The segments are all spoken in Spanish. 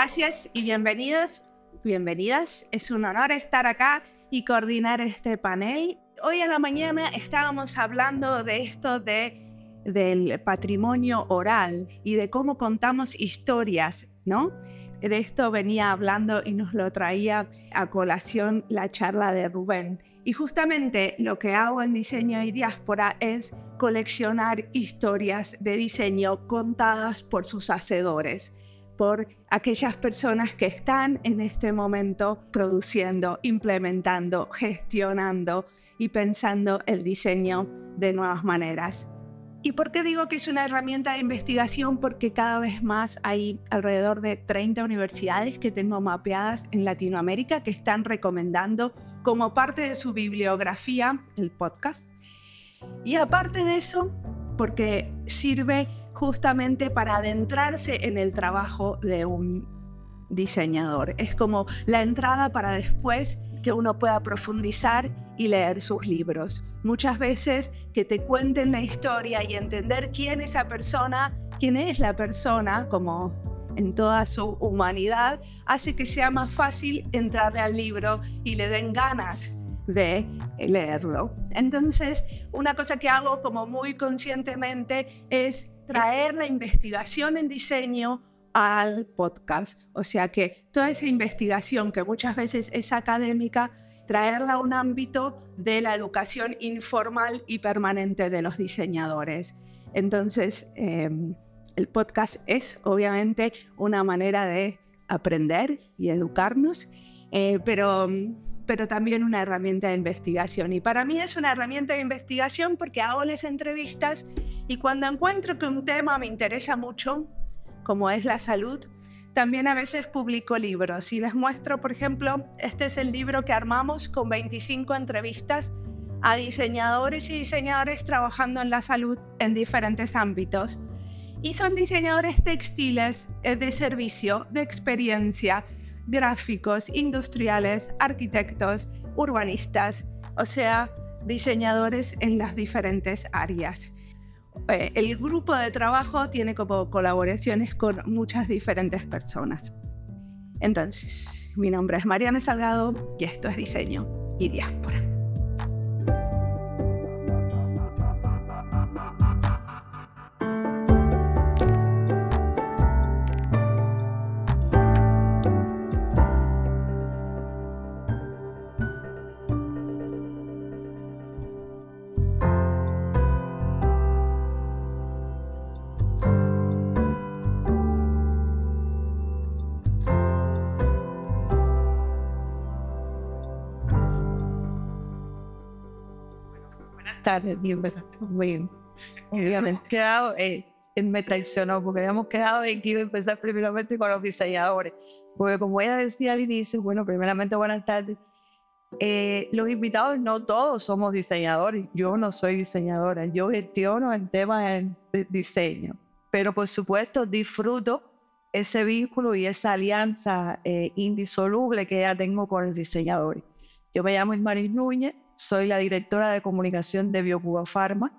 Gracias y bienvenidos, bienvenidas. Es un honor estar acá y coordinar este panel. Hoy en la mañana estábamos hablando de esto de del patrimonio oral y de cómo contamos historias, ¿no? De esto venía hablando y nos lo traía a colación la charla de Rubén. Y justamente lo que hago en diseño y diáspora es coleccionar historias de diseño contadas por sus hacedores por aquellas personas que están en este momento produciendo, implementando, gestionando y pensando el diseño de nuevas maneras. ¿Y por qué digo que es una herramienta de investigación? Porque cada vez más hay alrededor de 30 universidades que tengo mapeadas en Latinoamérica que están recomendando como parte de su bibliografía el podcast. Y aparte de eso, porque sirve justamente para adentrarse en el trabajo de un diseñador. Es como la entrada para después que uno pueda profundizar y leer sus libros. Muchas veces que te cuenten la historia y entender quién es esa persona, quién es la persona, como en toda su humanidad, hace que sea más fácil entrarle al libro y le den ganas de leerlo. Entonces, una cosa que hago como muy conscientemente es traer la investigación en diseño al podcast. O sea que toda esa investigación que muchas veces es académica, traerla a un ámbito de la educación informal y permanente de los diseñadores. Entonces, em, el podcast es obviamente una manera de aprender y educarnos, eh, pero pero también una herramienta de investigación. Y para mí es una herramienta de investigación porque hago las entrevistas y cuando encuentro que un tema me interesa mucho, como es la salud, también a veces publico libros y les muestro, por ejemplo, este es el libro que armamos con 25 entrevistas a diseñadores y diseñadores trabajando en la salud en diferentes ámbitos. Y son diseñadores textiles, eh, de servicio, de experiencia, gráficos, industriales, arquitectos, urbanistas, o sea, diseñadores en las diferentes áreas. Eh, el grupo de trabajo tiene como colaboraciones con muchas diferentes personas. Entonces, mi nombre es Mariana Salgado y esto es Diseño y Diáspora. Y empezaste muy Obviamente, quedado, eh, me traicionó porque habíamos quedado en que iba a empezar primeramente con los diseñadores. Porque como ella decía al inicio, bueno, primeramente buenas tardes. Eh, los invitados no todos somos diseñadores. Yo no soy diseñadora. Yo gestiono el tema de diseño. Pero por supuesto disfruto ese vínculo y esa alianza eh, indisoluble que ya tengo con el diseñador. Yo me llamo Ismaris Núñez, soy la directora de comunicación de BioCuba Pharma.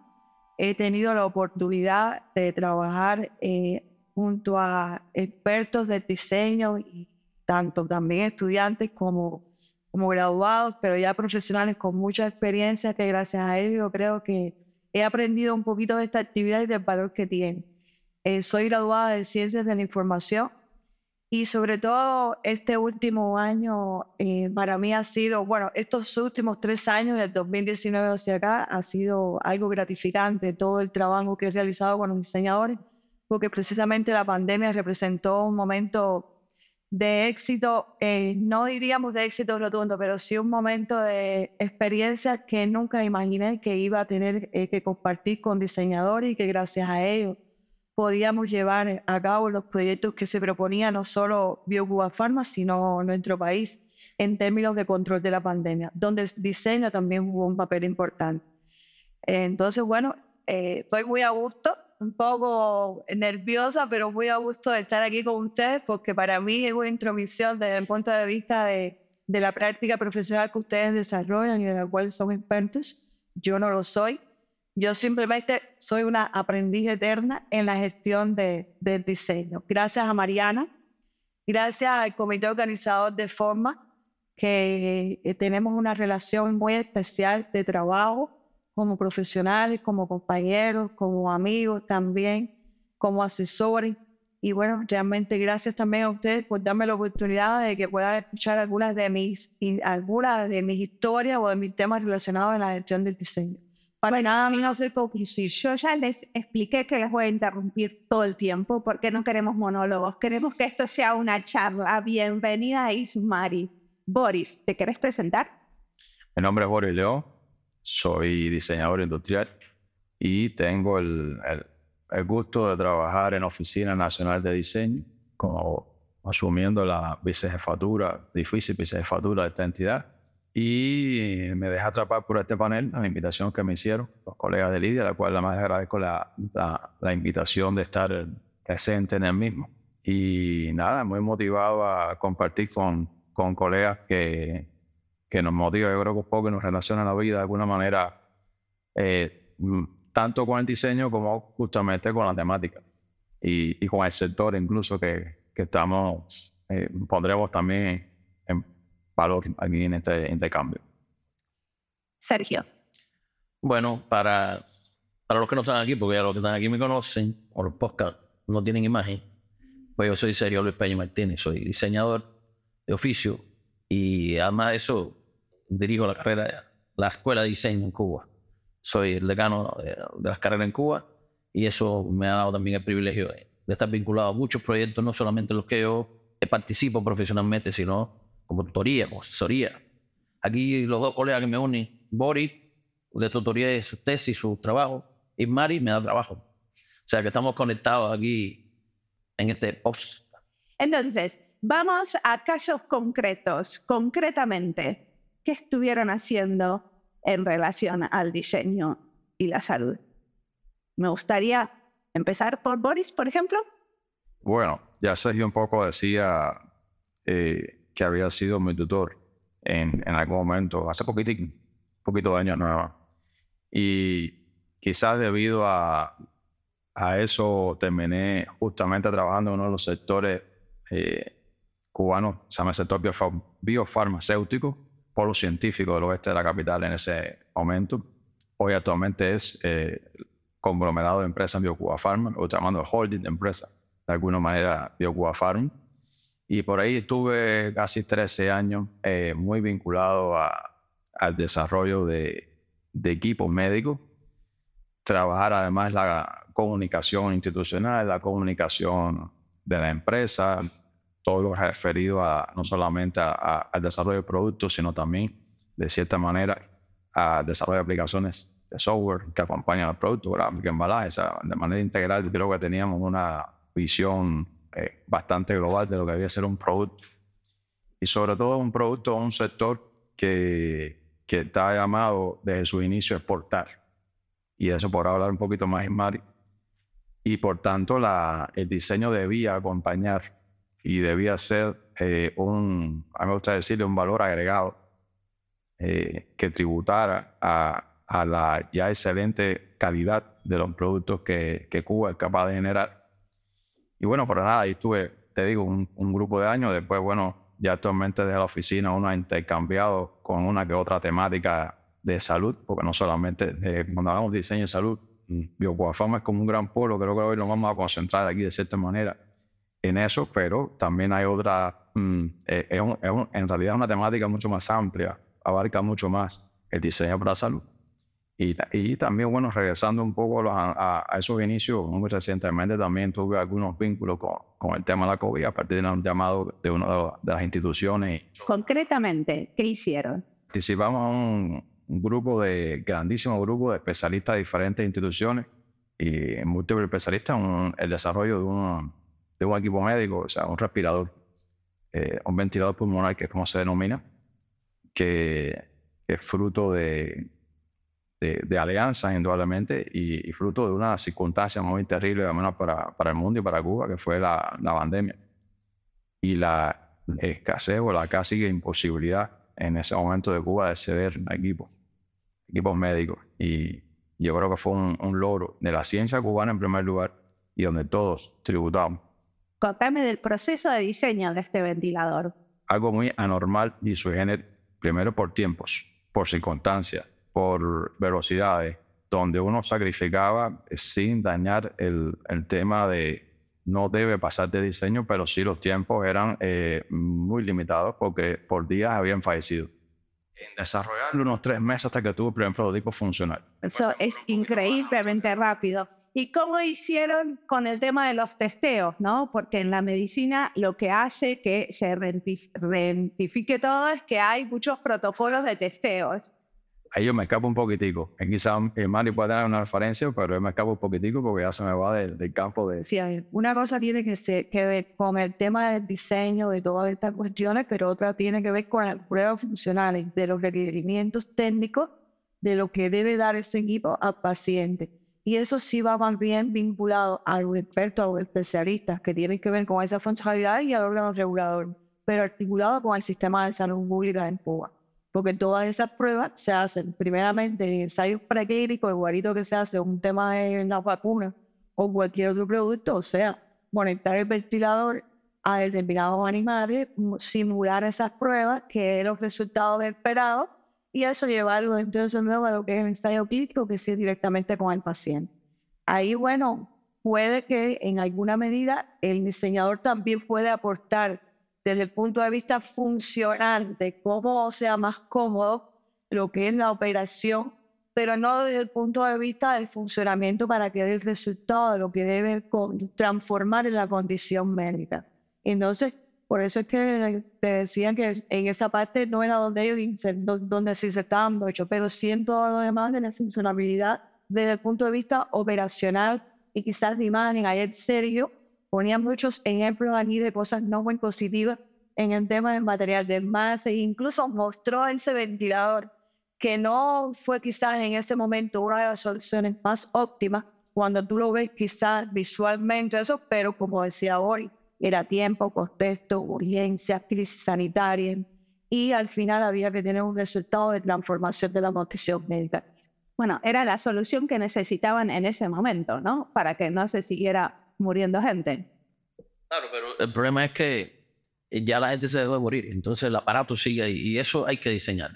He tenido la oportunidad de trabajar eh, junto a expertos de diseño y tanto también estudiantes como, como graduados, pero ya profesionales con mucha experiencia que gracias a ello creo que he aprendido un poquito de esta actividad y del valor que tiene. Eh, soy graduada de Ciencias de la Información y sobre todo este último año eh, para mí ha sido, bueno, estos últimos tres años, del 2019 hacia acá, ha sido algo gratificante todo el trabajo que he realizado con los diseñadores, porque precisamente la pandemia representó un momento de éxito, eh, no diríamos de éxito rotundo, pero sí un momento de experiencia que nunca imaginé que iba a tener eh, que compartir con diseñadores y que gracias a ellos podíamos llevar a cabo los proyectos que se proponían no solo BioCuba Pharma, sino nuestro país en términos de control de la pandemia, donde el diseño también jugó un papel importante. Entonces, bueno, eh, estoy muy a gusto, un poco nerviosa, pero muy a gusto de estar aquí con ustedes, porque para mí es una intromisión desde el punto de vista de, de la práctica profesional que ustedes desarrollan y de la cual son expertos. Yo no lo soy, yo simplemente soy una aprendiz eterna en la gestión de, del diseño. Gracias a Mariana, gracias al comité organizador de Forma, que eh, tenemos una relación muy especial de trabajo como profesionales, como compañeros, como amigos también, como asesores. Y bueno, realmente gracias también a ustedes por darme la oportunidad de que pueda escuchar algunas de mis, algunas de mis historias o de mis temas relacionados en la gestión del diseño. Para nada, no sé concluir. Yo ya les expliqué que les voy a interrumpir todo el tiempo porque no queremos monólogos, queremos que esto sea una charla. Bienvenida, Ismari. Boris, ¿te querés presentar? Mi nombre es Boris León, soy diseñador industrial y tengo el, el, gusto de trabajar en Oficina Nacional de Diseño, como asumiendo la vicejefatura, difícil vicejefatura de esta entidad y me deja atrapar por este panel, la invitación que me hicieron los colegas de Lidia, a la cual además agradezco la, la, invitación de estar presente en el mismo. Y nada, muy motivado a compartir con, con colegas que, que nos motivan, yo creo que un poco nos relaciona la vida de alguna manera, eh, tanto con el diseño como justamente con la temática y, y con el sector incluso que, que estamos, eh, pondremos también valor aquí en este intercambio. Sergio. Bueno, para, para los que no están aquí, porque ya los que están aquí me conocen, o los podcast no tienen imagen, pues yo soy Sergio Luis Peña Martínez, soy diseñador de oficio y además de eso dirijo la carrera, la escuela de diseño en Cuba. Soy el decano de, las carreras en Cuba y eso me ha dado también el privilegio de, de estar vinculado a muchos proyectos, no solamente los que yo participo profesionalmente, sino como tutoría, como asesoría. Aquí los dos colegas que me unen, Boris, de tutoría de su tesis, su trabajo, y Mari me da trabajo. O sea que estamos conectados aquí en este post. Entonces, vamos a casos concretos. Concretamente, ¿qué estuvieron haciendo en relación al diseño y la salud? Me gustaría empezar por Boris, por ejemplo. Bueno, ya Sergio un poco decía eh, que había sido mi tutor en, en algún momento, hace poquito, poquito de años nueva. Y quizás debido a, a eso terminé justamente trabajando en uno de los sectores eh, cubanos, se llama el sector biofarmacéutico, polo científico del oeste de la capital en ese momento. Hoy actualmente es eh, conglomerado de empresas BioCuba Pharma, o llamando holding de empresa, de alguna manera BioCuba Pharma. Y por ahí estuve casi 13 años eh, muy vinculado al desarrollo de, equipos médicos, trabajar además la comunicación institucional, la comunicación de la empresa, todo lo referido a, no solamente al desarrollo de productos, sino también, de cierta manera, al desarrollo de aplicaciones de software que acompañan al producto, gráfica, embalaje. de manera integral, creo que teníamos una visión eh, bastante global de lo que debía ser un producto. Y sobre todo un producto un sector que, que está llamado desde su inicio a exportar. Y de eso podrá hablar un poquito más Mari. Y por tanto el diseño debía acompañar y debía ser eh, un, a mí me gusta decirle, un valor agregado eh, que tributara a, la ya excelente calidad de los productos que Cuba es capaz de generar y bueno, por nada, ahí estuve, te digo, un, un, grupo de años. Después, bueno, ya actualmente desde la oficina uno ha intercambiado con una que otra temática de salud, porque no solamente eh, cuando hablamos de diseño de salud, mm, Biocoafama es como un gran polo, creo que hoy nos vamos a concentrar aquí de cierta manera en eso, pero también hay otra, mm, eh, es en realidad es una temática mucho más amplia, abarca mucho más el diseño para la salud. Y, también, bueno, regresando un poco a, esos inicios, muy recientemente también tuve algunos vínculos con, con, el tema de la COVID a partir de un llamado de una de las instituciones. Concretamente, ¿qué hicieron? Participamos en un, grupo de, grandísimo grupo de especialistas de diferentes instituciones y múltiples especialistas en el desarrollo de, un de un equipo médico, o sea, un respirador, eh, un ventilador pulmonar, que es como se denomina, que es fruto de de, de alianzas, indudablemente, y, fruto de una circunstancia muy terrible, al menos para, para el mundo y para Cuba, que fue la, la pandemia. Y la escasez o la casi imposibilidad en ese momento de Cuba de ceder a equipos, equipos médicos. Y yo creo que fue un, un, logro de la ciencia cubana en primer lugar y donde todos tributamos Contame del proceso de diseño de este ventilador. Algo muy anormal y sugiere primero por tiempos, por circunstancias, por velocidades, donde uno sacrificaba sin dañar el, el tema de no debe pasar de diseño, pero sí los tiempos eran eh, muy limitados porque por días habían fallecido. En desarrollarlo unos tres meses hasta que tuvo el primer prototipo funcional. Eso es increíblemente rápido. ¿Y cómo hicieron con el tema de los testeos? ¿no? Porque en la medicina lo que hace que se rentifique todo es que hay muchos protocolos de testeos ahí yo me escapo un poquitico. Quizás Mari puede dar una referencia, pero yo me escapo un poquitico porque ya se me va del, campo de... Sí, una cosa tiene que, ser, que ver con el tema del diseño, de todas estas cuestiones, pero otra tiene que ver con las pruebas funcionales, de los requerimientos técnicos, de lo que debe dar ese equipo al paciente. Y eso sí va más bien vinculado a los expertos, a los especialistas, que tienen que ver con esa funcionalidad y al órgano regulador, pero articulado con el sistema de salud pública en Cuba porque todas esas pruebas se hacen primeramente en ensayos preclínicos, igualito que se hace un tema de la vacuna o cualquier otro producto, o sea, conectar el ventilador a determinados animales, simular esas pruebas, que es los resultados esperados, y eso llevarlo entonces luego a lo que es el ensayo clínico, que es directamente con el paciente. Ahí, bueno, puede que en alguna medida el diseñador también puede aportar desde el punto de vista funcional de cómo sea más cómodo lo que es la operación, pero no desde el punto de vista del funcionamiento para que dé el resultado de lo que debe transformar en la condición médica. Entonces, por eso es que te decían que en esa parte no era donde ellos donde se insertaban mucho, pero siento lo demás de la funcionabilidad desde el punto de vista operacional y quizás de imagen, ayer serio, ponía muchos ejemplos aquí de cosas no muy positivas en el tema del material de masa e incluso mostró ese ventilador que no fue quizás en ese momento una de las soluciones más óptimas cuando tú lo ves quizás visualmente eso, pero como decía hoy, era tiempo, contexto, urgencia, crisis sanitaria y al final había que tener un resultado de transformación de la nutrición médica. Bueno, era la solución que necesitaban en ese momento, ¿no? Para que no se siguiera muriendo gente. Claro, pero el problema es que ya la gente se debe morir, entonces el aparato sigue ahí y eso hay que diseñar.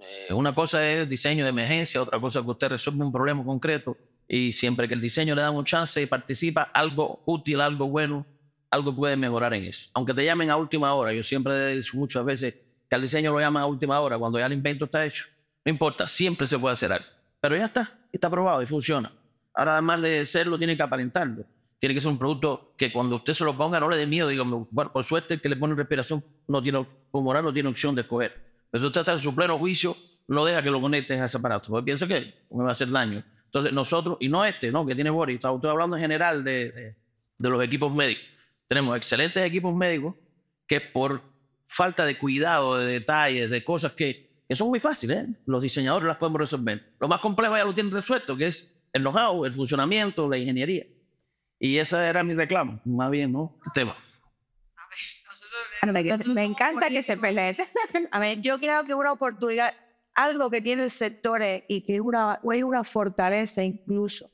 Eh, una cosa es diseño de emergencia, otra cosa es que usted resuelve un problema concreto y siempre que el diseño le da un chance y participa, algo útil, algo bueno, algo puede mejorar en eso. Aunque te llamen a última hora, yo siempre he dicho muchas veces que al diseño lo llaman a última hora, cuando ya el invento está hecho. No importa, siempre se puede hacer algo. Pero ya está, está probado y funciona. Ahora además de serlo, tiene que aparentarlo tiene que ser un producto que cuando usted se lo ponga no le dé miedo. Digo, bueno, por suerte el que le pone respiración no tiene, como no tiene opción de escoger. Pero usted está en su pleno juicio, no deja que lo conecten a ese aparato, porque piensa que me va a hacer daño. Entonces nosotros, y no este, no, que tiene Boris, estoy hablando en general de, de, de los equipos médicos. Tenemos excelentes equipos médicos que por falta de cuidado, de detalles, de cosas que, que son muy fáciles, ¿eh? los diseñadores las podemos resolver. Lo más complejo ya lo tienen resuelto, que es el know-how, el funcionamiento, la ingeniería. Y ese era mi reclamo, más bien, ¿no? Tema. Me encanta que se peleen. A ver, yo creo que una oportunidad, algo que tiene el sector y que una, es una fortaleza incluso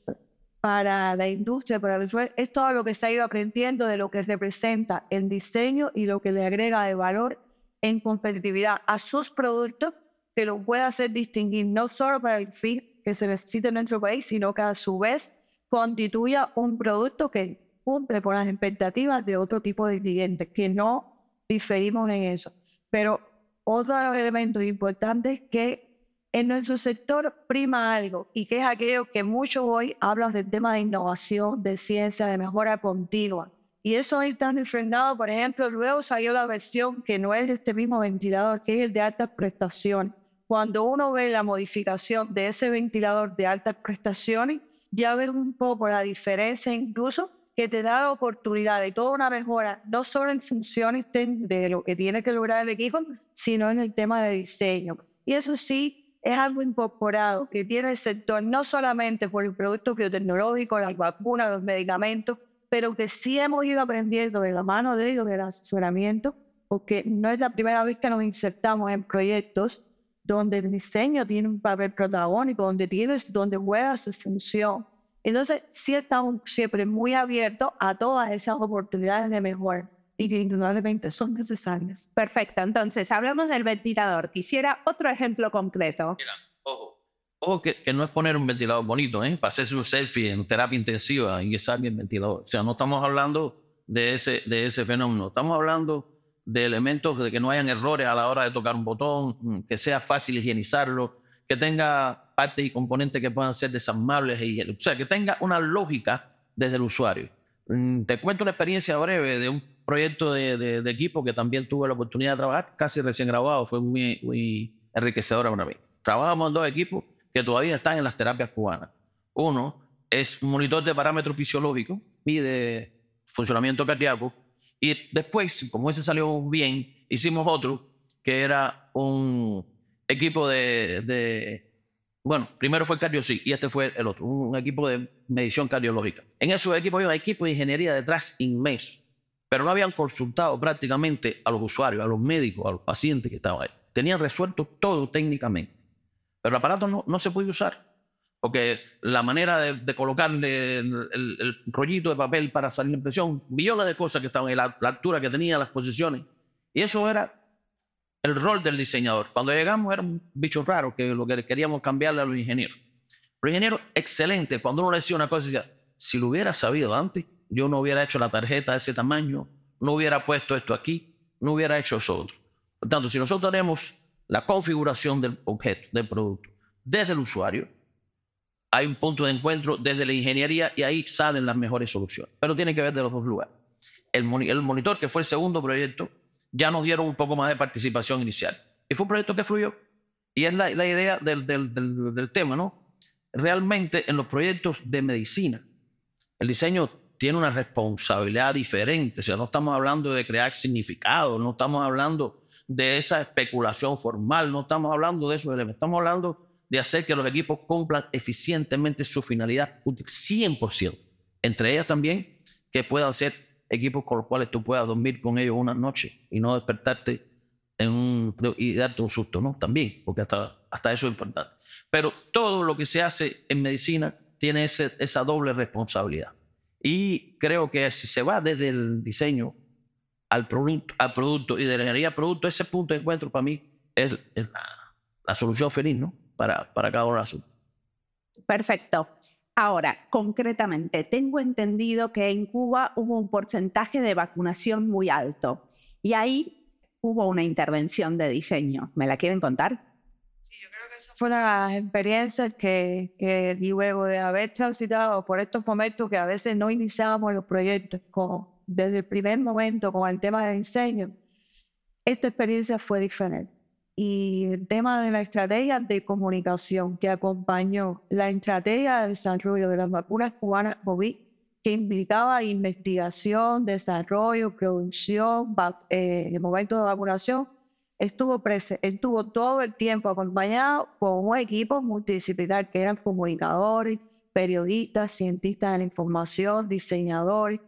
para la industria, para el es todo lo que se ha ido aprendiendo de lo que representa el diseño y lo que le agrega de valor en competitividad a sus productos, que lo pueda hacer distinguir no solo para el fin que se necesita en nuestro país, sino que a su vez constituya un producto que cumple con las expectativas de otro tipo de clientes, que no diferimos en eso. Pero otro elemento importante es que en nuestro sector prima algo y que es aquello que muchos hoy hablan del tema de innovación, de ciencia, de mejora continua. Y eso está enfrentado, por ejemplo, luego salió la versión que no es este mismo ventilador, que es el de altas prestaciones. Cuando uno ve la modificación de ese ventilador de altas prestaciones, ya ver un poco la diferencia incluso que te da la oportunidad de toda una mejora, no solo en funciones de lo que tiene que lograr el equipo, sino en el tema de diseño. Y eso sí es algo incorporado que tiene el sector, no solamente por el producto biotecnológico, las vacunas, los medicamentos, pero que sí hemos ido aprendiendo de la mano de ellos, del asesoramiento, porque no es la primera vez que nos insertamos en proyectos donde el diseño tiene un papel protagónico, donde tienes, donde juega su función. Entonces, sí estamos siempre muy abiertos a todas esas oportunidades de mejora y que indudablemente son necesarias. Perfecto, entonces hablamos del ventilador. Quisiera otro ejemplo concreto. Mira, ojo, ojo que, que no es poner un ventilador bonito, ¿eh? Para hacerse un selfie en terapia intensiva y que salga el ventilador. O sea, no estamos hablando de ese, de ese fenómeno, estamos hablando de elementos de que no hayan errores a la hora de tocar un botón, mm, que sea fácil higienizarlo, que tenga partes y componentes que puedan ser desarmables, y, o sea, que tenga una lógica desde el usuario. Mm, Te cuento una experiencia breve de un proyecto de, de- equipo que también tuve la oportunidad de trabajar, casi recién grabado, fue muy, muy enriquecedora para mí. Trabajamos en dos equipos que todavía están en las terapias cubanas. Uno es un monitor de parámetros fisiológicos, mide funcionamiento cardíaco, y después, como ese salió bien, hicimos otro que era un equipo de, bueno, primero fue el CardioSig y este fue el otro, un, equipo de medición cardiológica. En esos equipos había un equipo de ingeniería detrás inmenso, pero no habían consultado prácticamente a los usuarios, a los médicos, a los pacientes que estaban ahí. Tenían resuelto todo técnicamente, pero el aparato no, no se podía usar. Porque la manera de, colocarle el, rollito de papel para salir la impresión, millones de cosas que estaban en la, altura que tenía, las posiciones. Y eso era el rol del diseñador. Cuando llegamos era un bicho raro que lo que queríamos cambiarle a los ingenieros. Los ingenieros, excelente. Cuando uno le decía una cosa, decía, si lo hubiera sabido antes, yo no hubiera hecho la tarjeta de ese tamaño, no hubiera puesto esto aquí, no hubiera hecho eso otro. Por tanto, si nosotros tenemos la configuración del objeto, del producto, desde el usuario, hay un punto de encuentro desde la ingeniería y ahí salen las mejores soluciones. Pero tiene que ver de los dos lugares. El, moni- el monitor, que fue el segundo proyecto, ya nos dieron un poco más de participación inicial. Y fue un proyecto que fluyó. Y es la, idea del- del tema, ¿no? Realmente en los proyectos de medicina, el diseño tiene una responsabilidad diferente. O sea, no estamos hablando de crear significado, no estamos hablando de esa especulación formal, no estamos hablando de eso, estamos hablando de hacer que los equipos cumplan eficientemente su finalidad útil, 100%. Entre ellas también que puedan ser equipos con los cuales tú puedas dormir con ellos una noche y no despertarte y darte un susto, ¿no? También, porque hasta, hasta eso es importante. Pero todo lo que se hace en medicina tiene ese- esa doble responsabilidad. Y creo que si se va desde el diseño al producto, al producto y de la ingeniería al producto, ese punto de encuentro para mí es, la solución feliz, ¿no? Para, para cada uno de los asuntos. Perfecto. Ahora, concretamente, tengo entendido que en Cuba hubo un porcentaje de vacunación muy alto y ahí hubo una intervención de diseño. ¿Me la quieren contar? Yo creo que eso fue una de las experiencias que, que luego de haber transitado por estos momentos que a veces no iniciábamos los proyectos con, desde el primer momento con el tema de diseño, esta experiencia fue diferente. Y el tema de la estrategia de comunicación que acompañó la estrategia de desarrollo de las vacunas cubanas COVID, que implicaba investigación, desarrollo, producción, eh, el momento de vacunación, estuvo, prese- estuvo todo el tiempo acompañado por un equipo multidisciplinar que eran comunicadores, periodistas, cientistas de la información, diseñadores,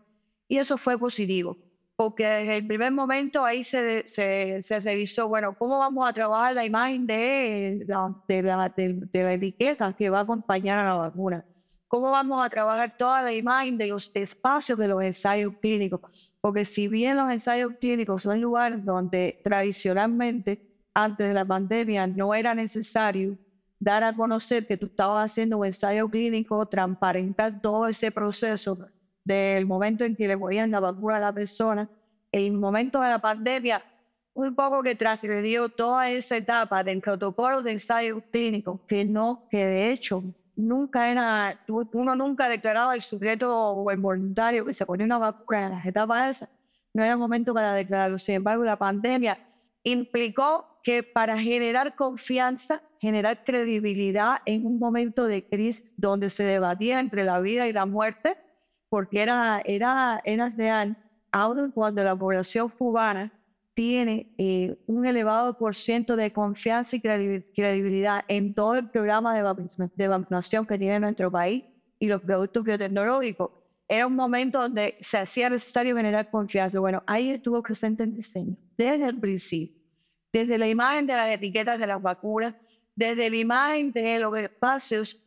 y eso fue positivo, porque desde el primer momento ahí se, se, se revisó, bueno, ¿cómo vamos a trabajar la imagen de la, de, la, de- de la etiqueta que va a acompañar a la vacuna? ¿Cómo vamos a trabajar toda la imagen de los espacios de los ensayos clínicos? Porque si bien los ensayos clínicos son lugares donde tradicionalmente, antes de la pandemia, no era necesario dar a conocer que tú estabas haciendo un ensayo clínico, transparentar todo ese proceso del momento en que le ponían la vacuna a la persona, el momento de la pandemia, un poco que transgredió toda esa etapa del protocolo de ensayo clínico, que no, que de hecho nunca era, uno nunca declaraba el sujeto o el voluntario que se ponía una vacuna en las etapas esas, no era momento para declararlo. Sin embargo, la pandemia implicó que para generar confianza, generar credibilidad en un momento de crisis donde se debatía entre la vida y la muerte, porque era, era, era real, aun cuando la población cubana tiene eh, un elevado por ciento de confianza y credi- credibilidad en todo el programa de vacunación que tiene nuestro país y los productos biotecnológicos. Era un momento donde se hacía necesario generar confianza. Bueno, ahí estuvo presente el diseño, desde el principio, desde la imagen de las etiquetas de las vacunas, desde la imagen de los espacios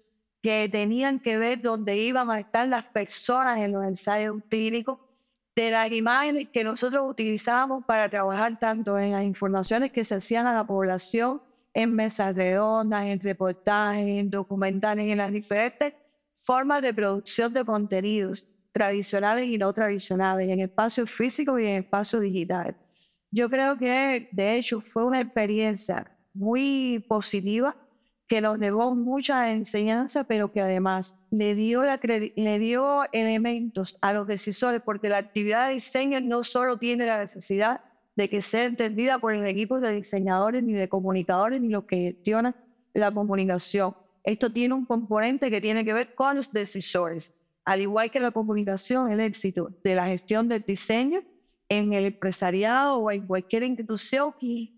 que tenían que ver dónde iban a estar las personas en los ensayos clínicos, de las imágenes que nosotros utilizábamos para trabajar tanto en las informaciones que se hacían a la población, en mesas redondas, en reportajes, en documentales, en las diferentes formas de producción de contenidos tradicionales y no tradicionales, en espacio físico y en espacio digital. Yo creo que de hecho fue una experiencia muy positiva que nos llevó mucha enseñanza, pero que además le dio, la le dio elementos a los decisores, porque la actividad de diseño no solo tiene la necesidad de que sea entendida por el equipo de diseñadores, ni de comunicadores, ni los que gestionan la comunicación. Esto tiene un componente que tiene que ver con los decisores. Al igual que la comunicación, el éxito de la gestión del diseño en el empresariado o en cualquier institución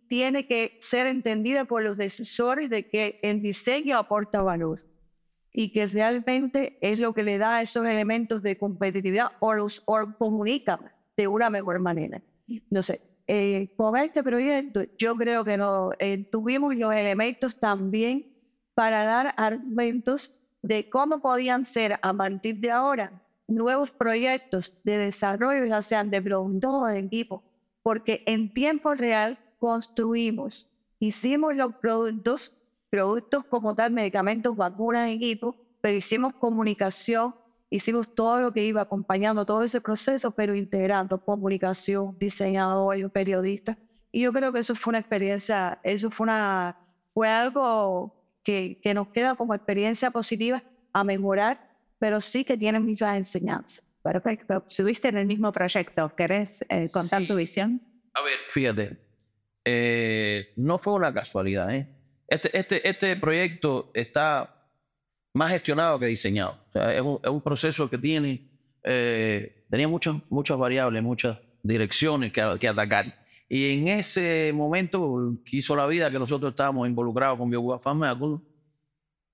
tiene que ser entendida por los decisores de que el diseño aporta valor y que realmente es lo que le da esos elementos de competitividad o los comunica de una mejor manera. Sé, eh, con este proyecto yo creo que no, eh, tuvimos los elementos también para dar argumentos de cómo podían ser a partir de ahora nuevos proyectos de desarrollo, ya sean de productos o de equipo, porque en tiempo real construimos, hicimos los productos, productos como tal, medicamentos, vacunas, equipo, pero hicimos comunicación, hicimos todo lo que iba acompañando todo ese proceso, pero integrando comunicación, diseñadores, periodistas. Y yo creo que eso fue una experiencia, eso fue, una, fue algo que, que nos queda como experiencia positiva a mejorar pero sí que tienen muchas enseñanzas. Perfecto. Estuviste en el mismo proyecto. ¿Querés eh, contar tu visión? A ver, fíjate, eh, no fue una casualidad. ¿eh? Este, este, este proyecto está más gestionado que diseñado. es, un, proceso que tiene, tenía muchas, muchas variables, muchas direcciones que, que atacar. Y en ese momento quiso la vida que nosotros estábamos involucrados con BioGua Pharma,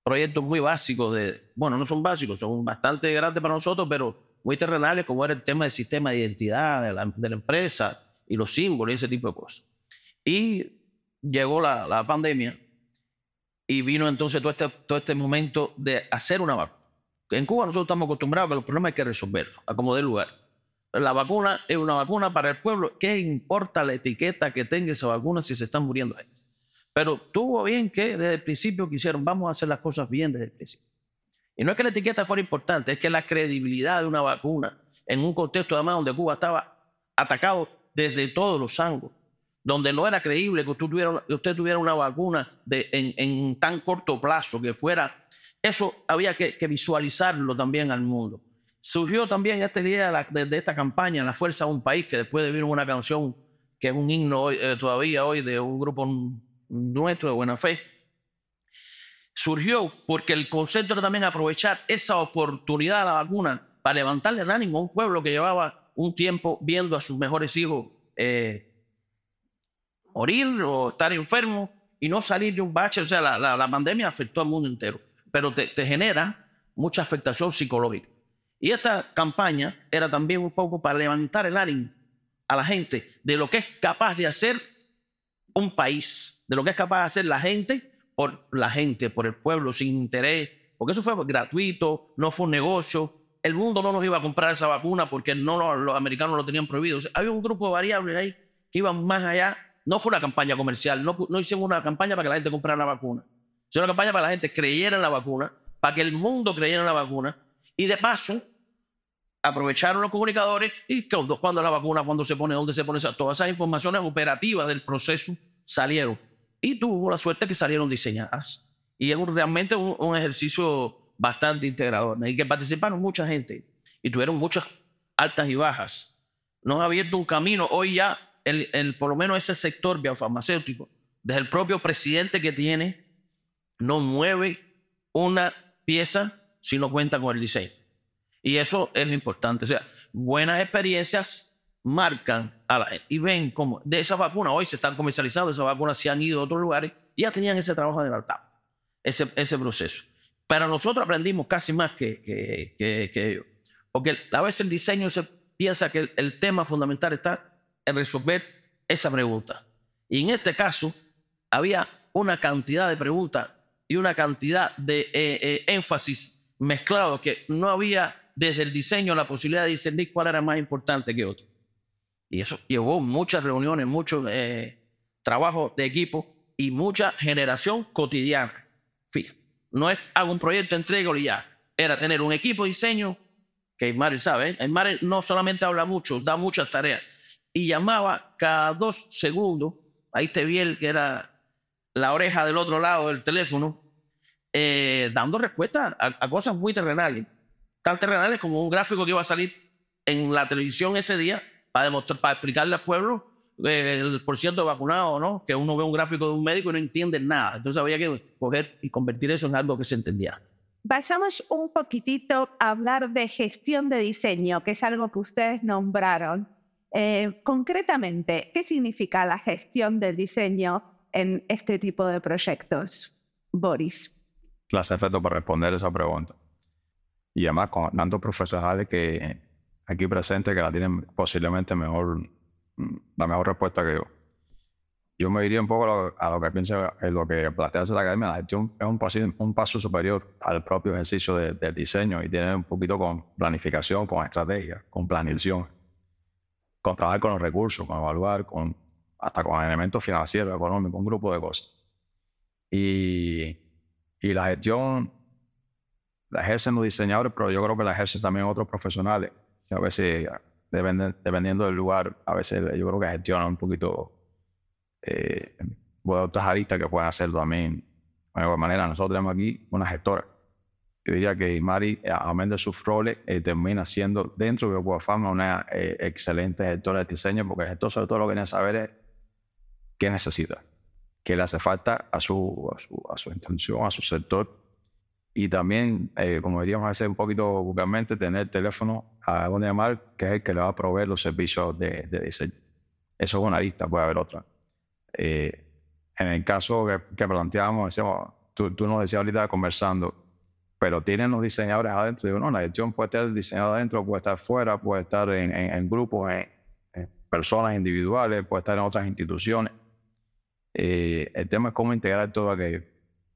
proyectos muy básicos, de, bueno, no son básicos, son bastante grandes para nosotros, pero muy terrenales, como era el tema del sistema de identidad de la, de la empresa y los símbolos y ese tipo de cosas. Y llegó la, la pandemia y vino entonces todo este, todo este momento de hacer una vacuna. En Cuba nosotros estamos acostumbrados a los problemas hay que resolverlos, a como dé lugar. La vacuna es una vacuna para el pueblo. ¿Qué importa la etiqueta que tenga esa vacuna si se están muriendo gente? Pero tuvo bien que desde el principio quisieron, vamos a hacer las cosas bien desde el principio. Y no es que la etiqueta fuera importante, es que la credibilidad de una vacuna, en un contexto además donde Cuba estaba atacado desde todos los ángulos, donde no era creíble que usted tuviera, usted tuviera una vacuna de, en, tan corto plazo, que fuera, eso había que, visualizarlo también al mundo. Surgió también esta idea de, esta campaña, La Fuerza de un País, que después de vivir una canción que es un himno eh, todavía hoy de un grupo nuestro de buena fe, surgió porque el concepto era también aprovechar esa oportunidad de la vacuna para levantarle el ánimo a un pueblo que llevaba un tiempo viendo a sus mejores hijos eh, morir o estar enfermos y no salir de un bache. O sea, la, pandemia afectó al mundo entero, pero te, te genera mucha afectación psicológica. Y esta campaña era también un poco para levantar el ánimo a la gente de lo que es capaz de hacer un país, de lo que es capaz de hacer la gente por la gente, por el pueblo, sin interés, porque eso fue gratuito, no fue un negocio. El mundo no nos iba a comprar esa vacuna porque no los, americanos lo tenían prohibido. había un grupo de variables ahí que iban más allá. No fue una campaña comercial, no, no hicimos una campaña para que la gente comprara la vacuna. Fue una campaña para que la gente creyera en la vacuna, para que el mundo creyera en la vacuna. Y de paso, aprovecharon los comunicadores y cuando la vacuna, cuando se pone, dónde se pone, todas esas informaciones operativas del proceso salieron. Y tuvo la suerte que salieron diseñadas. Y es realmente un, ejercicio bastante integrador, en que participaron mucha gente y tuvieron muchas altas y bajas. Nos ha abierto un camino. Hoy ya, el, por lo menos ese sector biofarmacéutico, desde el propio presidente que tiene, no mueve una pieza si no cuenta con el diseño. Y eso es lo importante. O sea, buenas experiencias marcan a la gente y ven cómo de esas vacunas hoy se están comercializando, esas vacunas se han ido a otros lugares y ya tenían ese trabajo adelantado, ese, ese proceso. Pero nosotros aprendimos casi más que, que, que, ellos. Porque a veces el diseño se piensa que el, tema fundamental está en resolver esa pregunta. Y en este caso había una cantidad de preguntas y una cantidad de eh, eh, énfasis mezclado que no había desde el diseño la posibilidad de discernir cuál era más importante que otro. Y eso llevó muchas reuniones, mucho eh, trabajo de equipo y mucha generación cotidiana. Fíjate, no es hago un proyecto, entrego y ya. Era tener un equipo diseño, que Mari sabe, ¿eh? No solamente habla mucho, da muchas tareas. Y llamaba cada dos segundos, ahí te vi el que era la oreja del otro lado del teléfono, eh, dando respuesta a, cosas muy terrenales. Tan terrenales como un gráfico que iba a salir en la televisión ese día para demostrar, para explicarle al pueblo eh, el por ciento vacunado, ¿no? Que uno ve un gráfico de un médico y no entiende nada. Entonces había que coger y convertir eso en algo que se entendía. Vayamos un poquitito a hablar de gestión de diseño, que es algo que ustedes nombraron. Eh, concretamente, ¿qué significa la gestión del diseño en este tipo de proyectos? Boris. Clase efecto para responder esa pregunta. Y además con tantos profesionales que aquí presentes que la tienen posiblemente mejor, mm, la mejor respuesta que yo yo me diría un poco a lo, que piensa, en lo que plantea la academia. La gestión es un paso, un paso superior al propio ejercicio del diseño y tiene un poquito con planificación, con estrategia, con planeación, con trabajar con los recursos, con evaluar, con, hasta con elementos financieros, económicos, un grupo de cosas. Y, y la gestión la ejercen los diseñadores, pero yo creo que la ejercen también otros profesionales. a veces, dependiendo del lugar, a veces yo creo que gestionan un poquito eh, otras aristas que pueden hacerlo también. De alguna manera, nosotros tenemos aquí una gestora. Yo diría que Mari, eh, a de sus roles, eh, termina siendo dentro de Grupo Fama una eh, excelente gestora de diseño, porque el gestor sobre todo lo que tiene que saber es qué necesita, qué le hace falta a su, a su, a su intención, a su sector. Y también, como diríamos veces un poquito vulgarmente, tener el teléfono a donde llamar, que es el que le va a proveer los servicios de, de diseño. Eso es una lista, puede haber otra. Eh, en el caso que, planteamos, decíamos, tú, tú, nos decías ahorita conversando, pero tienen los diseñadores adentro. Digo, no, la gestión puede estar diseñado adentro, puede estar fuera, puede estar en, en, grupos, en, personas individuales, puede estar en otras instituciones. Eh, el tema es cómo integrar todo aquello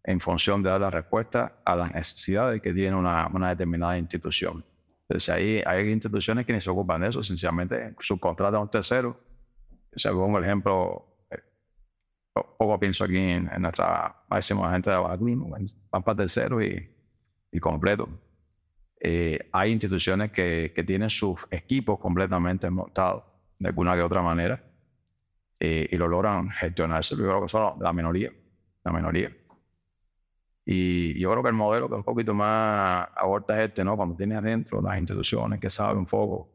en función de dar la respuesta a las necesidades que tiene una, una determinada institución. Entonces, ahí hay instituciones que ni se ocupan de eso, sencillamente subcontratan a un tercero. O sea, pongo el ejemplo poco pienso aquí en, nuestra máxima gente de Baclino, van para tercero y, y completo. Eh, hay instituciones que, que, tienen sus equipos completamente montados de alguna que otra manera eh, y lo logran gestionarse. Yo creo que son la minoría, la minoría. Y yo creo que el modelo que un poquito más aborta es este, ¿no? Cuando tienes adentro las instituciones que saben un poco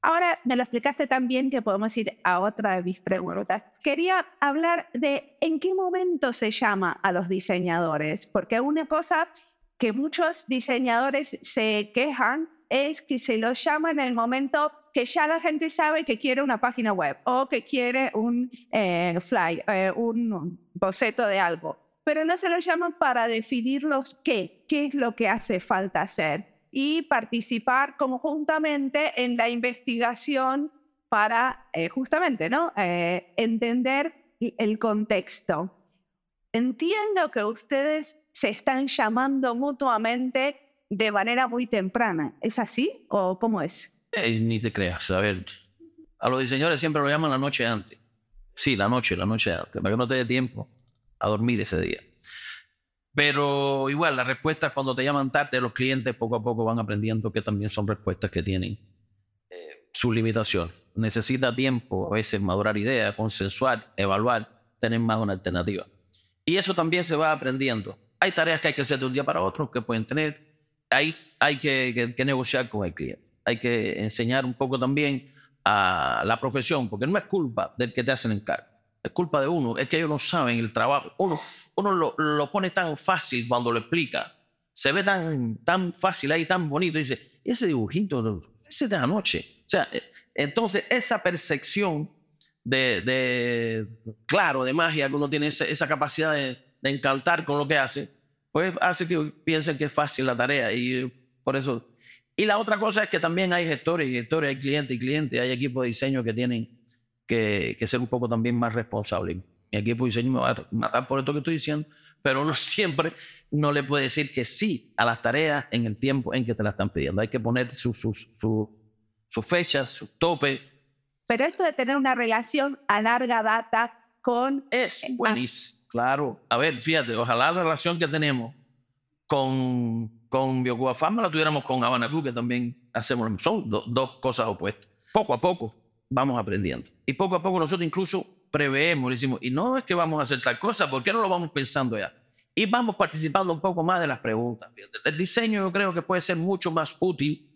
Ahora me lo explicaste tan bien que podemos ir a otra de mis preguntas. Quería hablar de en qué momento se llama a los diseñadores, porque una cosa que muchos diseñadores se quejan es que se los llama en el momento que ya la gente sabe que quiere una página web o que quiere un eh, fly, eh, un boceto de algo, pero no se los llaman para definir los qué, qué es lo que hace falta hacer y participar conjuntamente en la investigación para eh, justamente ¿no? Eh, entender el contexto. Entiendo que ustedes se están llamando mutuamente de manera muy temprana. ¿Es así o cómo es? Eh, ni te creas. A ver, a los diseñadores siempre lo llaman la noche antes. Sí, la noche, la noche antes, para que no te dé tiempo a dormir ese día. Pero igual, las respuestas cuando te llaman tarde, los clientes poco a poco van aprendiendo que también son respuestas que tienen eh, sus limitaciones. Necesita tiempo, a veces madurar ideas, consensuar, evaluar, tener más una alternativa. Y eso también se va aprendiendo. Hay tareas que hay que hacer de un día para otro, que pueden tener. Ahí hay que, que negociar con el cliente. Hay que enseñar un poco también a la profesión, porque no es culpa del que te hacen encargo es culpa de uno, es que ellos no saben el trabajo. Uno, uno lo, lo, pone tan fácil cuando lo explica. Se ve tan, tan fácil ahí, tan bonito. Dice, ese dibujito, ese de anoche. O sea, eh, entonces esa percepción de, de claro, de magia, que uno tiene esa, esa capacidad de, de, encantar con lo que hace, pues hace que piensen que es fácil la tarea. Y por eso. Y la otra cosa es que también hay gestores y gestores, hay clientes y clientes, hay equipos de diseño que tienen que, ser un poco también más responsable. Mi equipo de diseño me va a matar por esto que estoy diciendo, pero uno siempre no le puede decir que sí a las tareas en el tiempo en que te la están pidiendo. Hay que poner sus su, su, fechas, su tope. Pero esto de tener una relación a larga data con... Es buenísimo, claro. A ver, fíjate, ojalá la relación que tenemos con, con Biocuba Pharma la tuviéramos con Habana que también hacemos, son dos cosas opuestas. Poco a poco vamos aprendiendo. Y poco a poco nosotros incluso preveemos, decimos, y no es que vamos a hacer tal cosa, ¿por qué no lo vamos pensando ya? Y vamos participando un poco más de las preguntas. El diseño yo creo que puede ser mucho más útil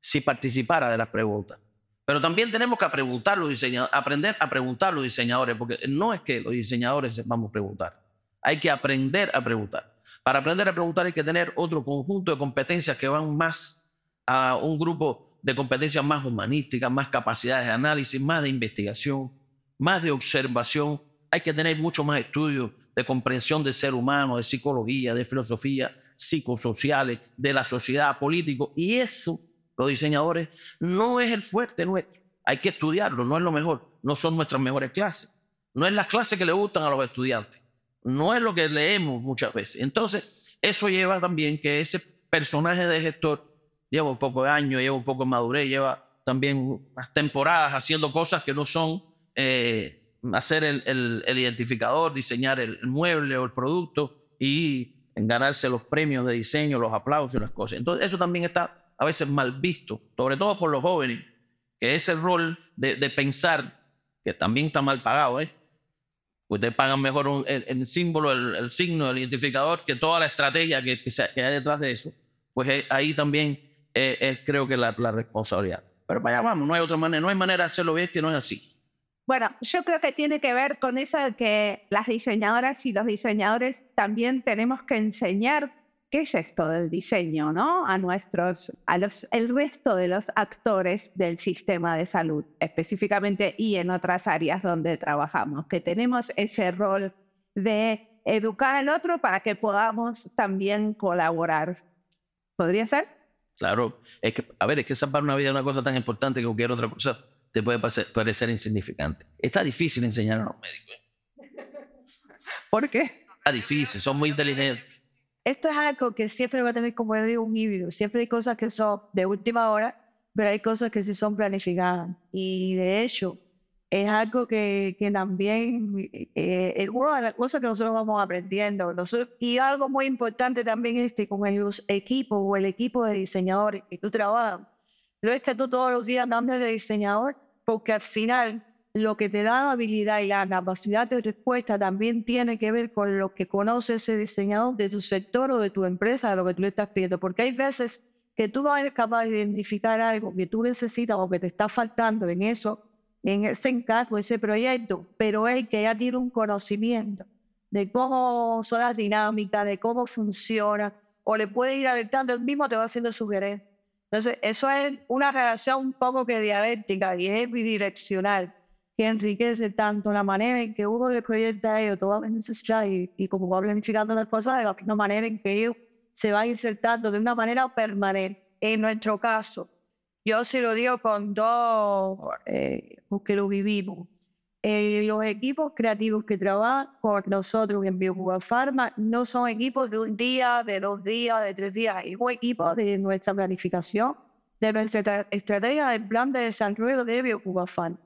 si participara de las preguntas. Pero también tenemos que preguntar los aprender a preguntar los diseñadores, porque no es que los diseñadores vamos a preguntar, hay que aprender a preguntar. Para aprender a preguntar hay que tener otro conjunto de competencias que van más a un grupo de competencias más humanísticas, más capacidades de análisis, más de investigación, más de observación. Hay que tener mucho más estudios de comprensión del ser humano, de psicología, de filosofía, psicosociales, de la sociedad, político. Y eso, los diseñadores, no es el fuerte nuestro. Hay que estudiarlo, no es lo mejor. No son nuestras mejores clases. No es las clases que le gustan a los estudiantes no es lo que leemos muchas veces. Entonces, eso lleva también que ese personaje de gestor lleva un poco de años, lleva un poco de madurez, lleva también unas temporadas haciendo cosas que no son eh, hacer el, identificador, diseñar el, mueble o el producto y ganarse los premios de diseño, los aplausos y las cosas. Entonces, eso también está a veces mal visto, sobre todo por los jóvenes, que ese rol de, de pensar, que también está mal pagado, ¿eh? Ustedes pagan mejor el, símbolo, el, signo, el identificador, que toda la estrategia que, que, hay detrás de eso. Pues eh, ahí también eh, es, creo que la, la, responsabilidad. Pero vaya, vamos, no hay otra manera, no hay manera de hacerlo bien que no es así. Bueno, yo creo que tiene que ver con eso de que las diseñadoras y los diseñadores también tenemos que enseñar ¿qué es esto del diseño, no? A nuestros, a los, el resto de los actores del sistema de salud, específicamente y en otras áreas donde trabajamos, que tenemos ese rol de educar al otro para que podamos también colaborar. ¿Podría ser? Claro, es que, a ver, es que salvar una vida es una cosa tan importante que cualquier otra cosa te puede parecer, insignificante. Está difícil enseñar a los médicos. ¿eh? ¿Por qué? Está difícil, son muy inteligentes esto es algo que siempre va a tener, como yo digo, un híbrido. Siempre hay cosas que son de última hora, pero hay cosas que sí son planificadas. Y de hecho, es algo que, que también eh, es una de las cosas que nosotros vamos aprendiendo. y algo muy importante también es que con los equipos o el equipo de diseñadores que tú trabajas, no es que tú todos los días andes de diseñador, porque al final lo que te da la habilidad y la capacidad de respuesta también tiene que ver con lo que conoce ese diseñador de tu sector o de tu empresa, de lo que tú le estás pidiendo. Porque hay veces que tú no eres capaz de identificar algo que tú necesitas o que te está faltando en eso, en ese encargo, ese proyecto, pero él que ya tiene un conocimiento de cómo son las dinámicas, de cómo funciona, o le puede ir alertando, él mismo te va haciendo sugerencias. Entonces, eso es una relación un poco que dialéctica y es bidireccional que enriquece tanto la manera en que uno le proyecta a ellos todas las necesidades y, como va planificando las cosas de la misma manera en que ellos se van insertando de una manera permanente. En nuestro caso, yo se lo digo con dos, eh, porque lo vivimos. Eh, los equipos creativos que trabajan con nosotros en BioCuba Pharma no son equipos de un día, de dos días, de tres días, es un equipo de nuestra planificación, de nuestra estrategia del plan de desarrollo de BioCuba Pharma.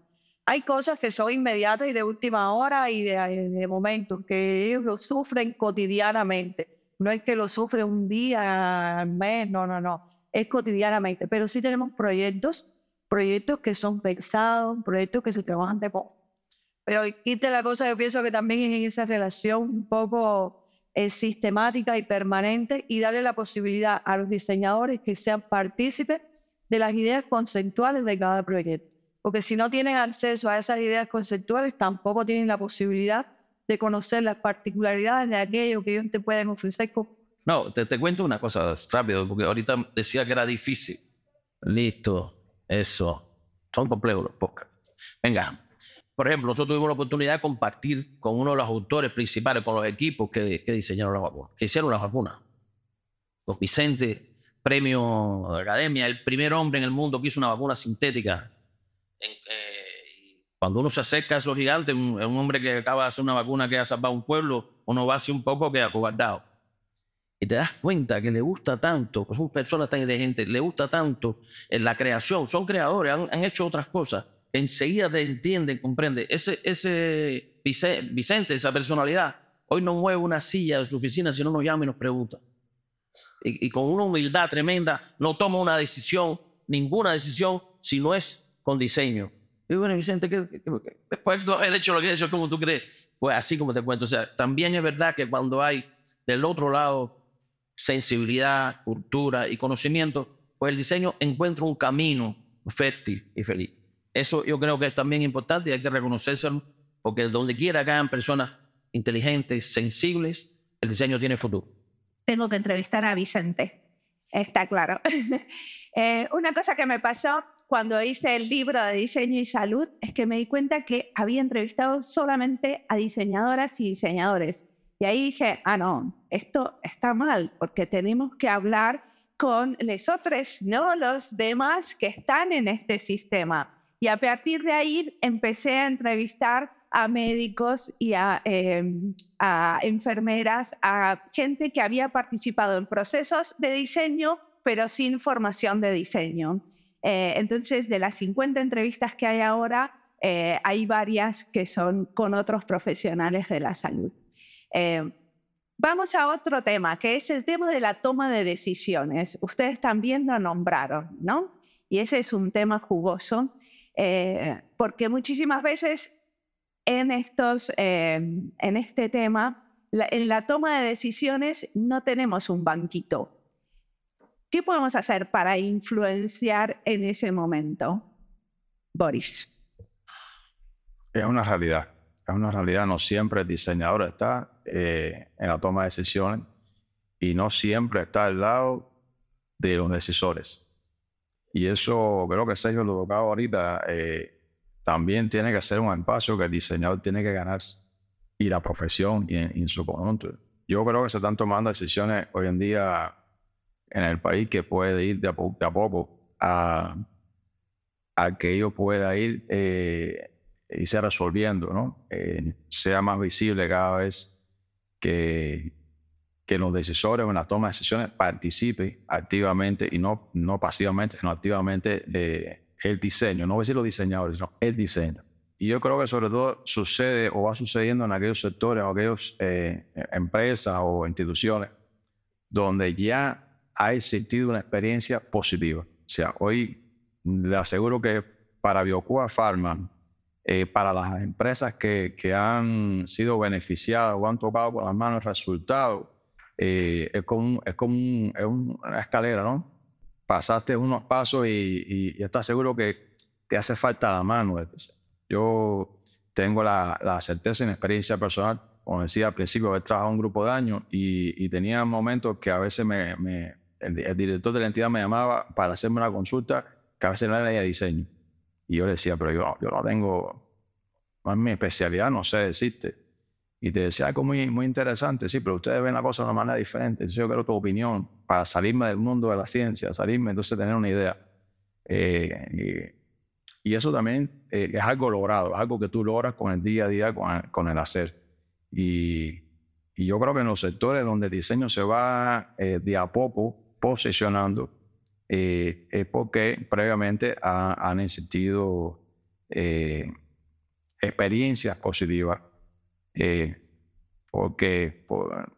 Hay cosas que son inmediatas y de última hora y de, momento, que ellos lo sufren cotidianamente. No es que lo sufren un día al mes, no, no, no. Es cotidianamente. Pero sí tenemos proyectos, proyectos que son pensados, proyectos que se trabajan de poco. Pero quite la cosa, yo pienso que también en esa relación un poco eh, sistemática y permanente y darle la posibilidad a los diseñadores que sean partícipes de las ideas conceptuales de cada proyecto porque si no tienen acceso a esas ideas conceptuales, tampoco tienen la posibilidad de conocer las particularidades de aquello que ellos te pueden ofrecer. No, te, te cuento una cosa rápido, porque ahorita decía que era difícil. Listo, eso. Son complejos los podcasts. Venga, por ejemplo, nosotros tuvimos la oportunidad de compartir con uno de los autores principales, con los equipos que, diseñaron la vacuna, que hicieron la vacuna. Con Vicente, premio de academia, el primer hombre en el mundo que hizo una vacuna sintética eh, Cuando uno se acerca a esos gigantes, un, un hombre que acaba de hacer una vacuna que ha salvado un pueblo, uno va así un poco que acobardado. Y te das cuenta que le gusta tanto, pues son personas tan inteligentes, le gusta tanto en la creación, son creadores, han, hecho otras cosas. Enseguida te entienden, comprende. Ese, ese Vicente, esa personalidad, hoy no mueve una silla de su oficina si no nos llama y nos pregunta. Y, con una humildad tremenda, no toma una decisión, ninguna decisión, si no es con diseño. Y bueno, Vicente, ¿qué, qué, qué? después de haber hecho lo que he hecho, como tú crees? Pues así como te cuento. O sea, también es verdad que cuando hay del otro lado sensibilidad, cultura y conocimiento, pues el diseño encuentra un camino fértil y feliz. Eso yo creo que es también importante y hay que reconocérselo, porque donde quiera que hayan personas inteligentes, sensibles, el diseño tiene futuro. Tengo que entrevistar a Vicente, está claro. eh, una cosa que me pasó cuando hice el libro de diseño y salud es que me di cuenta que había entrevistado solamente a diseñadoras y diseñadores. Y ahí dije, ah, no, esto está mal, porque tenemos que hablar con los ¿no? Los demás que están en este sistema. Y a partir de ahí empecé a entrevistar a médicos y a, eh, a, enfermeras, a gente que había participado en procesos de diseño, pero sin formación de diseño. Eh, entonces, de las 50 entrevistas que hay ahora, eh, hay varias que son con otros profesionales de la salud. Eh, vamos a otro tema, que es el tema de la toma de decisiones. Ustedes también lo nombraron, ¿no? Y ese es un tema jugoso, eh, porque muchísimas veces en, estos, eh, en este tema, la, en la toma de decisiones no tenemos un banquito. ¿Qué podemos hacer para influenciar en ese momento? Boris. Es una realidad es una realidad, no siempre el diseñador está eh, en la toma de decisiones y no siempre está al lado de los decisores. Y eso creo que Sergio lo tocaba ahorita, eh, también tiene que ser un espacio que el diseñador tiene que ganarse y la profesión y en, y su conjunto. Yo creo que se están tomando decisiones hoy en día en el país que puede ir de a, poco a, que ello pueda ir eh, irse resolviendo, ¿no? Eh, sea más visible cada vez que, que los decisores en la toma de decisiones participe activamente y no, no pasivamente, sino activamente eh, el diseño, no voy a decir los diseñadores, sino el diseño. Y yo creo que sobre todo sucede o va sucediendo en aquellos sectores o aquellas eh, empresas o instituciones donde ya ha existido una experiencia positiva. O sea, hoy le aseguro que para Biocuba Pharma, eh, para las empresas que, que, han sido beneficiadas o han tocado con las manos el resultado, eh, es como, es como un, es una escalera, ¿no? Pasaste unos pasos y, y, y, estás seguro que te hace falta la mano. Yo tengo la, la certeza en experiencia personal, como decía al principio, haber trabajado un grupo de años y, y tenía momentos que a veces me, el, director de la entidad me llamaba para hacerme una consulta que a veces no era de diseño. Y yo le decía, pero yo, yo no tengo, mi especialidad, no sé decirte. Y te decía algo muy, muy interesante, sí, pero ustedes ven la cosa de una manera diferente. Entonces yo quiero tu opinión para salirme del mundo de la ciencia, salirme, entonces tener una idea. Eh, y, y, eso también eh, es algo logrado, es algo que tú logras con el día a día, con el, con el hacer. Y, y, yo creo que en los sectores donde el diseño se va eh, de a poco posicionando, eh, es porque previamente ha, han existido eh, experiencias positivas, eh, porque, por,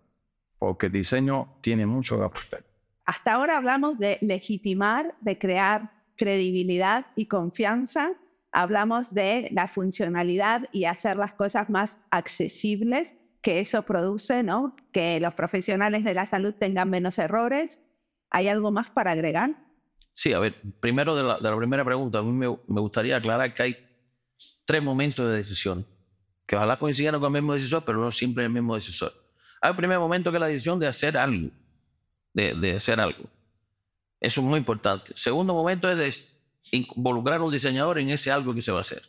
porque el diseño tiene mucho que aportar. Hasta ahora hablamos de legitimar, de crear credibilidad y confianza, hablamos de la funcionalidad y hacer las cosas más accesibles, que eso produce, ¿no? Que los profesionales de la salud tengan menos errores, ¿Hay algo más para agregar? Sí, a ver, primero de la, primera pregunta, a mí me, gustaría aclarar que hay tres momentos de decisión, que ojalá coincidan con el mismo decisor, pero no siempre el mismo decisor. Hay un primer momento que es la decisión de hacer algo, de, hacer algo. Eso es muy importante. Segundo momento es de involucrar a un diseñador en ese algo que se va a hacer.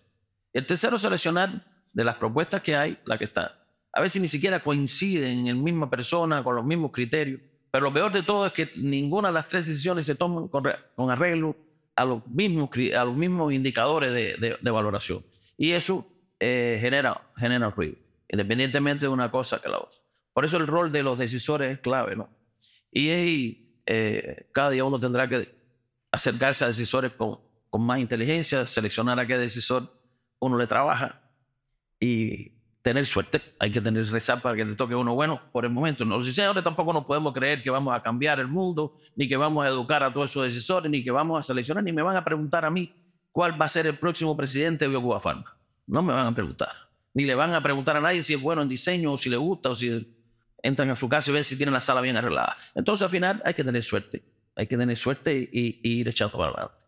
El tercero, seleccionar de las propuestas que hay, la que está. A veces ni siquiera coinciden en la misma persona, con los mismos criterios pero lo peor de todo es que ninguna de las tres decisiones se toman con, con arreglo a los, mismos, a los mismos indicadores de, de, de, valoración. Y eso eh, genera, genera ruido, independientemente de una cosa que la otra. Por eso el rol de los decisores es clave, ¿no? Y eh, cada día uno tendrá que acercarse a decisores con, con más inteligencia, seleccionar a qué decisor uno le trabaja y tener suerte. Hay que tener rezar para que te toque uno bueno por el momento. Los decisores tampoco nos podemos creer que vamos a cambiar el mundo, ni que vamos a educar a todos esos decisores, ni que vamos a seleccionar, ni me van a preguntar a mí cuál va a ser el próximo presidente de Biocuba Pharma. No me van a preguntar. Ni le van a preguntar a nadie si es bueno en diseño o si le gusta o si entran a su casa y ven si tienen la sala bien arreglada. Entonces al final hay que tener suerte. Hay que tener suerte y, ir echando para adelante.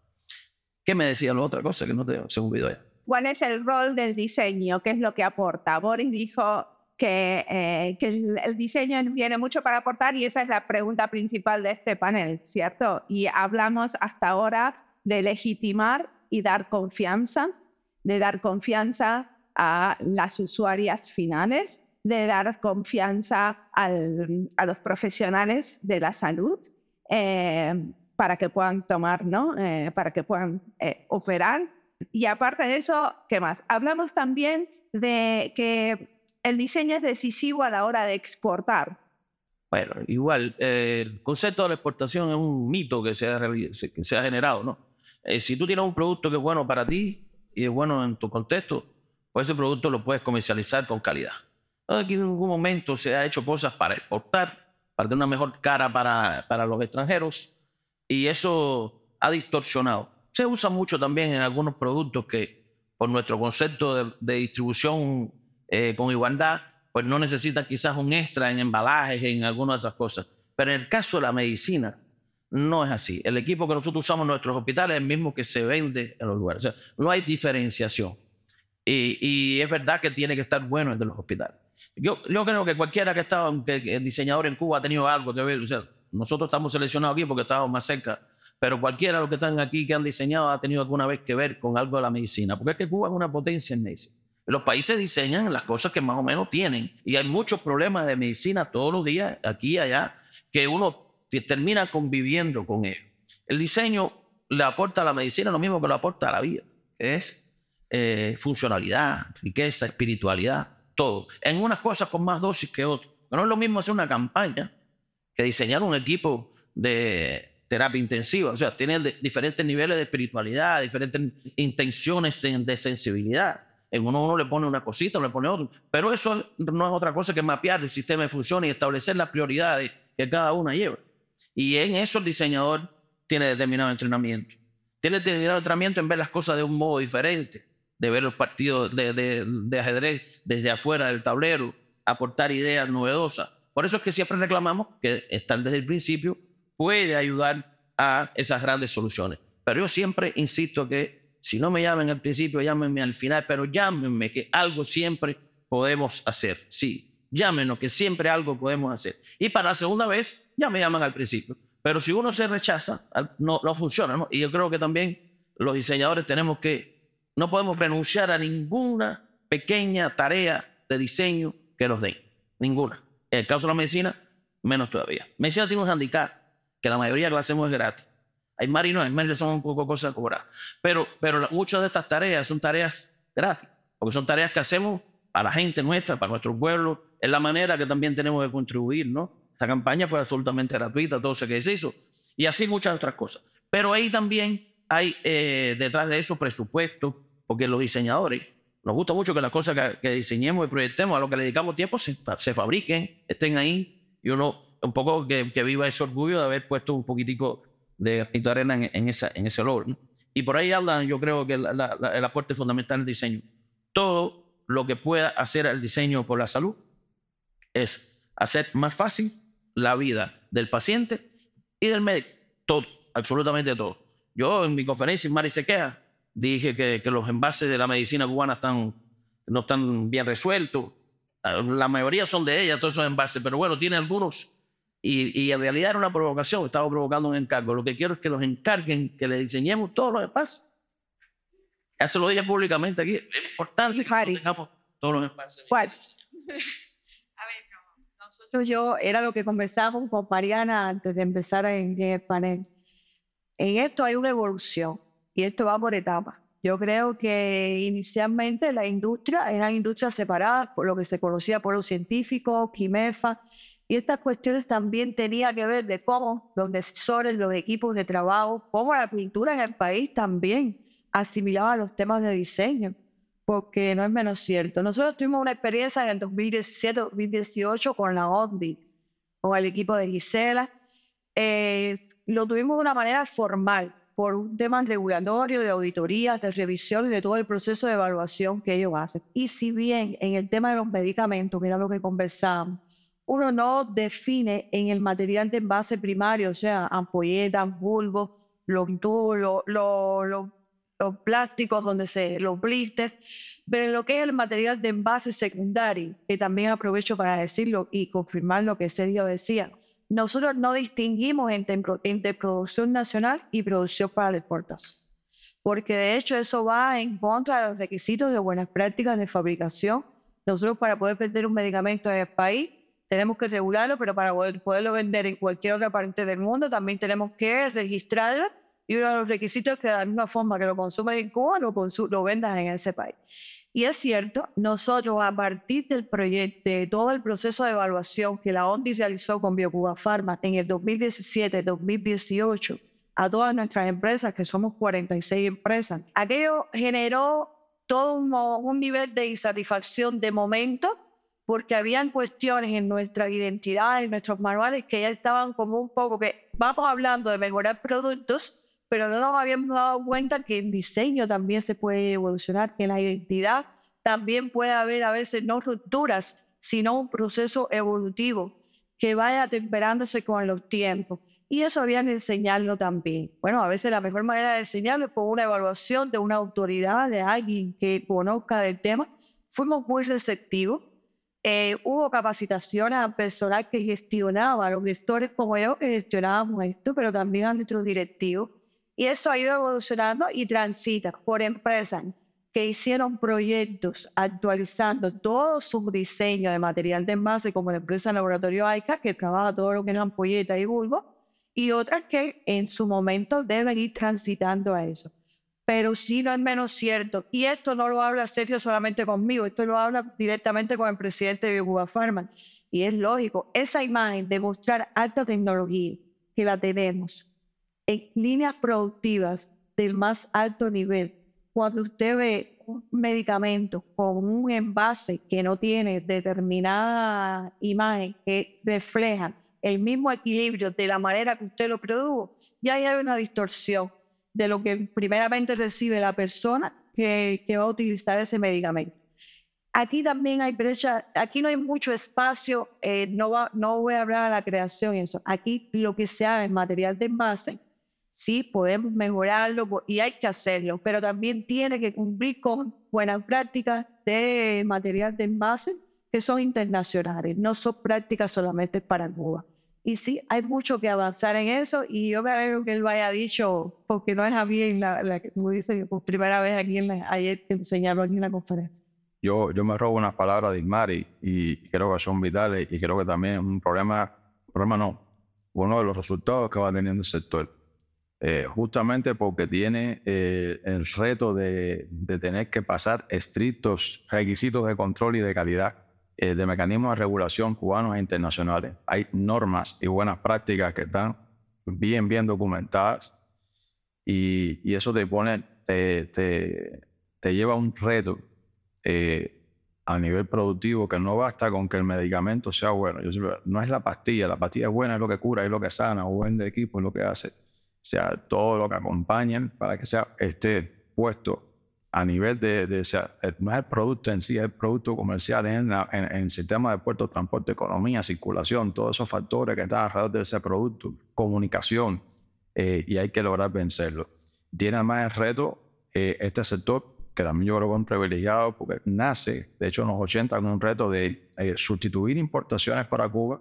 ¿Qué me decía la otra cosa que no te, se me olvidó ya? ¿Cuál es el rol del diseño? ¿Qué es lo que aporta? Boris dijo que, eh, que el, el, diseño viene mucho para aportar y esa es la pregunta principal de este panel, ¿cierto? Y hablamos hasta ahora de legitimar y dar confianza, de dar confianza a las usuarias finales, de dar confianza al, a los profesionales de la salud eh, para que puedan tomar, ¿no? Eh, para que puedan eh, operar. Y aparte de eso, ¿qué más? Hablamos también de que el diseño es decisivo a la hora de exportar. Bueno, igual, el concepto de la exportación es un mito que se ha, que se ha generado, ¿no? si tú tienes un producto que es bueno para ti y es bueno en tu contexto, pues ese producto lo puedes comercializar con calidad. Aquí en ningún momento se ha hecho cosas para exportar, para tener una mejor cara para, para los extranjeros, y eso ha distorsionado. Se usa mucho también en algunos productos que, por nuestro concepto de, distribución eh, con igualdad, pues no necesitan quizás un extra en embalajes, en algunas de esas cosas. Pero en el caso de la medicina, no es así. El equipo que nosotros usamos en nuestros hospitales es el mismo que se vende en los lugares. No hay diferenciación. Y, es verdad que tiene que estar bueno de los hospitales. Yo, creo que cualquiera que ha estado, diseñador en Cuba ha tenido algo que ver. O nosotros estamos seleccionados aquí porque estamos más cerca, pero cualquiera de los que están aquí que han diseñado ha tenido alguna vez que ver con algo de la medicina, porque es que Cuba es una potencia en medicina. Los países diseñan las cosas que más o menos tienen y hay muchos problemas de medicina todos los días, aquí y allá, que uno termina conviviendo con ellos. El diseño le aporta a la medicina lo mismo que le aporta a la vida, es eh, funcionalidad, riqueza, espiritualidad, todo. En unas cosas con más dosis que otras. No es lo mismo hacer una campaña que diseñar un equipo de terapia intensiva. O sea, tiene diferentes niveles de espiritualidad, diferentes intenciones de sensibilidad. En uno uno le pone una cosita, le pone otro. Pero eso no es otra cosa que mapear el sistema de función y establecer las prioridades que cada una lleva. Y en eso el diseñador tiene determinado entrenamiento. Tiene determinado entrenamiento en ver las cosas de un modo diferente, de ver los partidos de, de, ajedrez desde afuera del tablero, aportar ideas novedosas. Por eso es que siempre reclamamos que estar desde el principio puede ayudar a esas grandes soluciones. Pero yo siempre insisto que si no me llamen al principio, llámenme al final, pero llámenme que algo siempre podemos hacer. Sí, llámenos, que siempre algo podemos hacer. Y para la segunda vez, ya me llaman al principio. Pero si uno se rechaza, no, no funciona. ¿no? Y yo creo que también los diseñadores tenemos que, no podemos renunciar a ninguna pequeña tarea de diseño que nos den. Ninguna. En el caso de la medicina, menos todavía. Medicina tiene un handicap, que la mayoría lo hacemos gratis. Hay marinos, hay más son un poco cosas cobradas. Pero, pero muchas de estas tareas son tareas gratis, porque son tareas que hacemos para la gente nuestra, para nuestro pueblo, es la manera que también tenemos de contribuir, ¿no? Esta campaña fue absolutamente gratuita, todo eso que se hizo, y así muchas otras cosas. Pero ahí también hay eh, detrás de eso presupuesto, porque los diseñadores nos gusta mucho que las cosas que, diseñemos y proyectemos, a lo que le dedicamos tiempo, se, fabriquen, estén ahí, y uno un poco que, viva ese orgullo de haber puesto un poquitico de arena en, esa, en ese olor. Y por ahí hablan, yo creo que el aporte fundamental del diseño. Todo lo que pueda hacer el diseño por la salud es hacer más fácil la vida del paciente y del médico. Todo, absolutamente todo. Yo en mi conferencia en Mari se queja, dije que, los envases de la medicina cubana están, no están bien resueltos. La mayoría son de ella, todos esos envases, pero bueno, tiene algunos. Y, y en realidad era una provocación, estaba provocando un encargo. Lo que quiero es que los encarguen, que le diseñemos todos los envases eso lo dije públicamente aquí. Es importante que tengamos todos los espacios. ¿Cuál? A ver, no. Nosotros yo, era lo que conversábamos con Mariana antes de empezar en, el panel. En esto hay una evolución y esto va por etapas. Yo creo que inicialmente la industria eran industrias separadas por lo que se conocía por los científicos, Quimefa, y estas cuestiones también tenían que ver de cómo los decisores, los equipos de trabajo, cómo la cultura en el país también asimilaba los temas de diseño, porque no es menos cierto. Nosotros tuvimos una experiencia en el 2017-2018 con la ONDI, con el equipo de Gisela. Eh, lo tuvimos de una manera formal, por un tema regulatorio, de auditoría, de revisión y de todo el proceso de evaluación que ellos hacen. Y si bien en el tema de los medicamentos, mira lo que conversamos, uno no define en el material de envase primario, o sea, ampolletas, bulbos, los tubos, los, plásticos donde se, los blisters, pero en lo que es el material de envase secundario, que también aprovecho para decirlo y confirmar lo que Sergio decía, nosotros no distinguimos entre, entre producción nacional y producción para la exportación, porque de hecho eso va en contra de los requisitos de buenas prácticas de fabricación. Nosotros para poder vender un medicamento en el país tenemos que regularlo, pero para poder, poderlo vender en cualquier otra parte del mundo también tenemos que registrarlo y uno de los requisitos es que de la misma forma que lo consumes en Cuba, lo, lo vendas en ese país. Y es cierto, nosotros a partir del proyecto, de todo el proceso de evaluación que la ONDI realizó con BioCuba Pharma en el 2017-2018 a todas nuestras empresas, que somos 46 empresas, aquello generó todo un, un nivel de insatisfacción de momento porque habían cuestiones en nuestra identidad, en nuestros manuales, que ya estaban como un poco que vamos hablando de mejorar productos, pero no nos habíamos dado cuenta que el diseño también se puede evolucionar, que en la identidad también puede haber a veces no rupturas, sino un proceso evolutivo que vaya temperándose con los tiempos. Y eso había que enseñarlo también. Bueno, a veces la mejor manera de enseñarlo es por una evaluación de una autoridad, de alguien que conozca del tema. Fuimos muy receptivos eh, hubo capacitaciones a personal que gestionaba, a los gestores como yo que gestionábamos esto, pero también a nuestros directivos. Y eso ha ido evolucionando y transita por empresas que hicieron proyectos actualizando todo su diseño de material de envase, como la empresa Laboratorio AICA, que trabaja todo lo que es ampolleta y bulbo, y otras que en su momento deben ir transitando a eso pero sí no es menos cierto. Y esto no lo habla Sergio solamente conmigo, esto lo habla directamente con el presidente de Cuba Pharma. Y es lógico, esa imagen de mostrar alta tecnología que la tenemos en líneas productivas del más alto nivel, cuando usted ve un medicamento con un envase que no tiene determinada imagen que refleja el mismo equilibrio de la manera que usted lo produjo, ya hay una distorsión de lo que primeramente recibe la persona que, va a utilizar ese medicamento. Aquí también hay brecha, aquí no hay mucho espacio, eh, no, va, voy a hablar de la creación y eso. Aquí lo que se hace es material de envase, sí, podemos mejorarlo y hay que hacerlo, pero también tiene que cumplir con buenas prácticas de material de envase que son internacionales, no son prácticas solamente para Cuba. Y sí, hay mucho que avanzar en eso y yo me alegro que él lo haya dicho, porque no es a mí, la, como dice, por primera vez aquí en la, ayer que enseñaron aquí en la conferencia. Yo, yo me robo unas palabras de Ismari y creo que son vitales y creo que también es un problema, problema no, uno de los resultados que va teniendo el sector. Eh, justamente porque tiene eh, el reto de tener que pasar estrictos requisitos de control y de calidad eh, de mecanismos de regulación cubanos e internacionales. Hay normas y buenas prácticas que están bien, bien documentadas y, y eso te pone, te, te, te lleva a un reto eh, a nivel productivo que no basta con que el medicamento sea bueno. No es la pastilla, la pastilla es buena, es lo que cura, es lo que sana, o vende equipo, es lo que hace. O sea, todo lo que acompaña para que sea, esté puesto a nivel de, de, eh, no es el producto en sí, es el producto comercial en, en, el sistema de puertos, transporte, economía, circulación, todos esos factores que están alrededor de ese producto, comunicación, eh, y hay que lograr vencerlo. Tiene además el reto eh, este sector, que también yo creo que es un privilegiado, porque nace, de hecho, en los 80 con un reto de sustituir importaciones para Cuba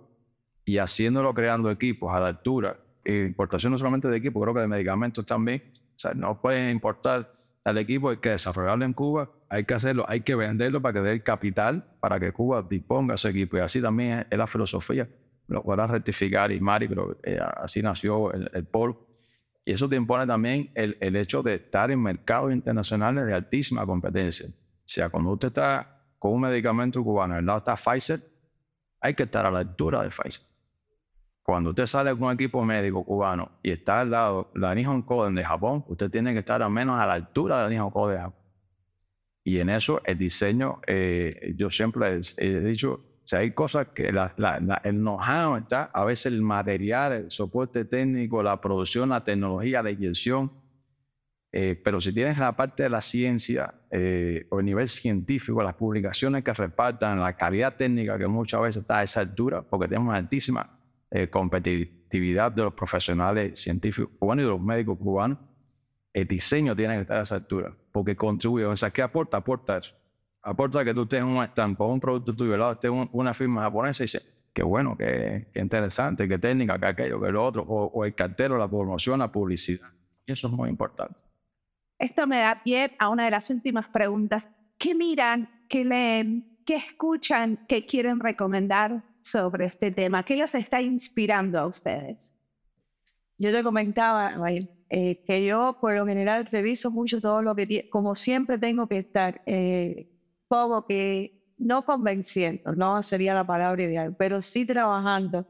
y haciéndolo creando equipos a la altura, importación no solamente de equipos, creo que de medicamentos también, o sea, no pueden importar al equipo hay que desarrollarlo en Cuba, hay que hacerlo, hay que venderlo para que dé el capital para que Cuba disponga ese equipo. Y así también es, la filosofía. Lo podrá rectificar y Mari, pero eh, así nació el, el polo. Y eso te impone también el, el hecho de estar en mercados internacionales de altísima competencia. O sea, cuando usted está con un medicamento cubano, al lado está Pfizer, hay que estar a la altura de Pfizer. Cuando usted sale con un equipo médico cubano y está al lado la Nihon Koden de Japón, usted tiene que estar al menos a la altura de la Nihon Koden de Japón. Y en eso el diseño, eh, yo siempre he, dicho, si hay cosas que el know-how está, a veces el material, el soporte técnico, la producción, la tecnología, la inyección, eh, pero si tienes la parte de la ciencia eh, o el nivel científico, las publicaciones que repartan, la calidad técnica que muchas veces está a esa altura, porque tenemos una altísima competitividad de los profesionales científicos cubanos y de los médicos cubanos, el diseño tiene que estar a esa altura porque contribuye. O sea, ¿qué aporta? Aporta eso. Aporta que tú en un estampo, un producto tuyo, lado esté una firma japonesa y dice, qué bueno, qué, interesante, qué técnica, qué aquello, qué lo otro, o, el cartero, la promoción, la publicidad. Y eso es muy importante. Esto me da pie a una de las últimas preguntas. ¿Qué miran, qué leen, qué escuchan, qué quieren recomendar sobre este tema? ¿Qué los está inspirando a ustedes? Yo te comentaba, eh, que yo por lo general reviso mucho todo lo que como siempre tengo que estar, eh, poco que no convenciendo, no sería la palabra ideal, pero sí trabajando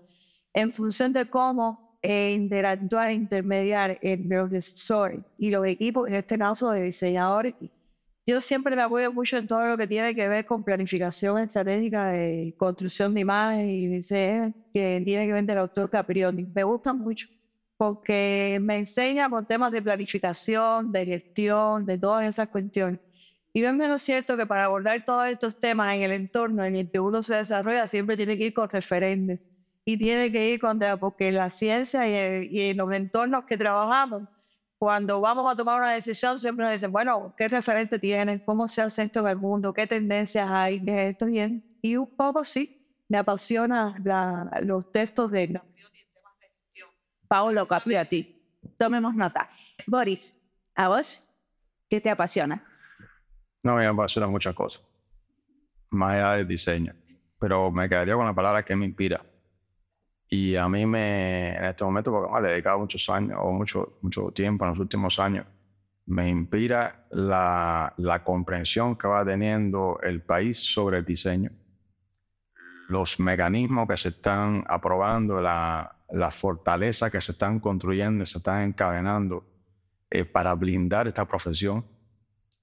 en función de cómo eh, interactuar, intermediar entre asesores y los equipos, en este caso de diseñadores. Yo siempre me apoyo mucho en todo lo que tiene que ver con planificación estratégica de construcción de imagen y diseño que tiene que ver del autor Caprioni. Me gusta mucho porque me enseña con temas de planificación, de gestión, de todas esas cuestiones. Y es menos cierto que para abordar todos estos temas en el entorno en el que uno se desarrolla, siempre tiene que ir con referentes y tiene que ir con, porque la ciencia y, y en los entornos que trabajamos, cuando vamos a tomar una decisión, siempre nos dicen, bueno, ¿qué referente tienen? ¿Cómo se hace esto en el mundo? ¿Qué tendencias hay? ¿Qué esto bien? Y un poco sí, me apasiona los textos de Paolo copio a ti. Tomemos nota. Boris, ¿a vos qué te apasiona? No, me apasiona muchas cosas, más allá del diseño, pero me quedaría con la palabra que me inspira. Y a mí me, en este momento, porque me he dedicado muchos años o mucho, mucho tiempo en los últimos años, me inspira la, la comprensión que va teniendo el país sobre el diseño, los mecanismos que se están aprobando, la, la fortaleza que se están construyendo, se están encadenando eh, para blindar esta profesión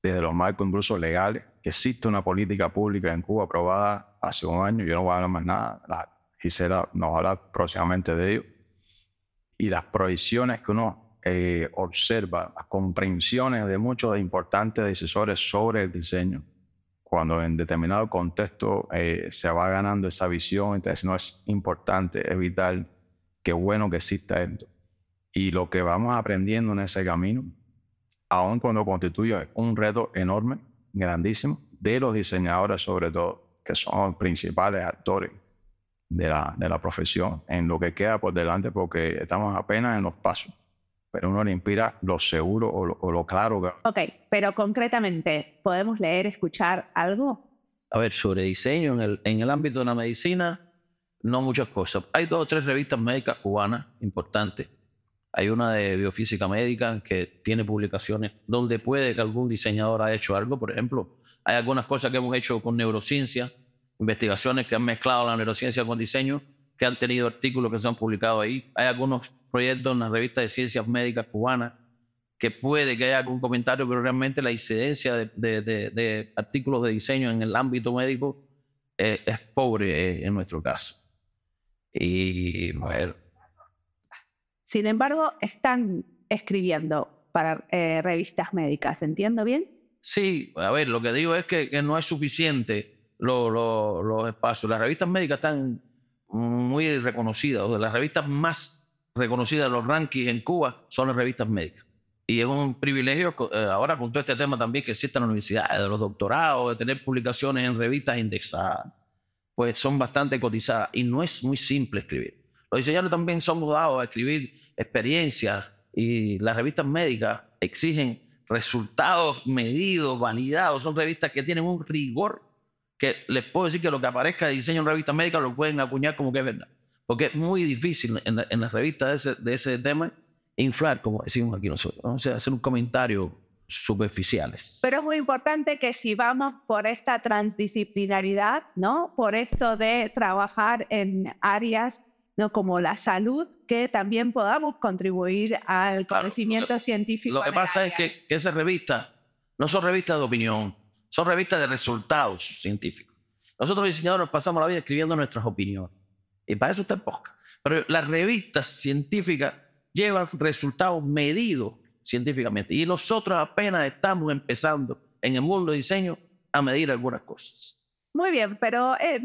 desde los marcos incluso legales, que existe una política pública en Cuba aprobada hace un año, yo no voy a hablar más nada, la Gisela nos va a hablar próximamente de ello, y las prohibiciones que uno eh, observa, las comprensiones de muchos importantes decisores sobre el diseño, cuando en determinado contexto eh, se va ganando esa visión, entonces no es importante, evitar qué bueno que exista esto. Y lo que vamos aprendiendo en ese camino, aun cuando constituye un reto enorme, grandísimo, de los diseñadores sobre todo, que son los principales actores de la, de la profesión, en lo que queda por delante, porque estamos apenas en los pasos, pero uno le inspira lo seguro o lo, o lo claro. Ok, pero concretamente, ¿podemos leer, escuchar algo? A ver, sobre diseño en el, en el ámbito de la medicina, no muchas cosas. Hay dos o tres revistas médicas cubanas importantes. Hay una de biofísica médica que tiene publicaciones donde puede que algún diseñador haya hecho algo. Por ejemplo, hay algunas cosas que hemos hecho con neurociencia, investigaciones que han mezclado la neurociencia con diseño, que han tenido artículos que se han publicado ahí. Hay algunos proyectos en la revista de ciencias médicas cubanas que puede que haya algún comentario, pero realmente la incidencia de, artículos de diseño en el ámbito médico es, es pobre eh, en nuestro caso. Y bueno. Sin embargo, están escribiendo para eh, revistas médicas, ¿entiendo bien? Sí, a ver, lo que digo es que, que no es suficiente los espacios. Las revistas médicas están muy reconocidas. Las revistas más reconocidas de los rankings en Cuba son las revistas médicas. Y es un privilegio eh, ahora con todo este tema también que existe en la universidad, de los doctorados, de tener publicaciones en revistas indexadas pues son bastante cotizadas y no es muy simple escribir. Los diseñadores también somos dados a escribir experiencias y las revistas médicas exigen resultados medidos, validados. Son revistas que tienen un rigor que les puedo decir que lo que aparezca de diseño en revistas médicas lo pueden acuñar como que es verdad. Porque es muy difícil en, las revistas de ese, de ese tema inflar, como decimos aquí nosotros, o sea, hacer un comentario superficiales. Pero es muy importante que si vamos por esta transdisciplinaridad, ¿no? Por esto de trabajar en áreas ¿no? como la salud, que también podamos contribuir al conocimiento científico. Lo que pasa es que, que esas revistas no son revistas de opinión, son revistas de resultados científicos. Nosotros diseñadores pasamos la vida escribiendo nuestras opiniones. Y para eso está en posca. Pero las revistas científicas llevan resultados medidos científicamente. Y nosotros apenas estamos empezando en el mundo de diseño a medir algunas cosas. Muy bien, pero eh,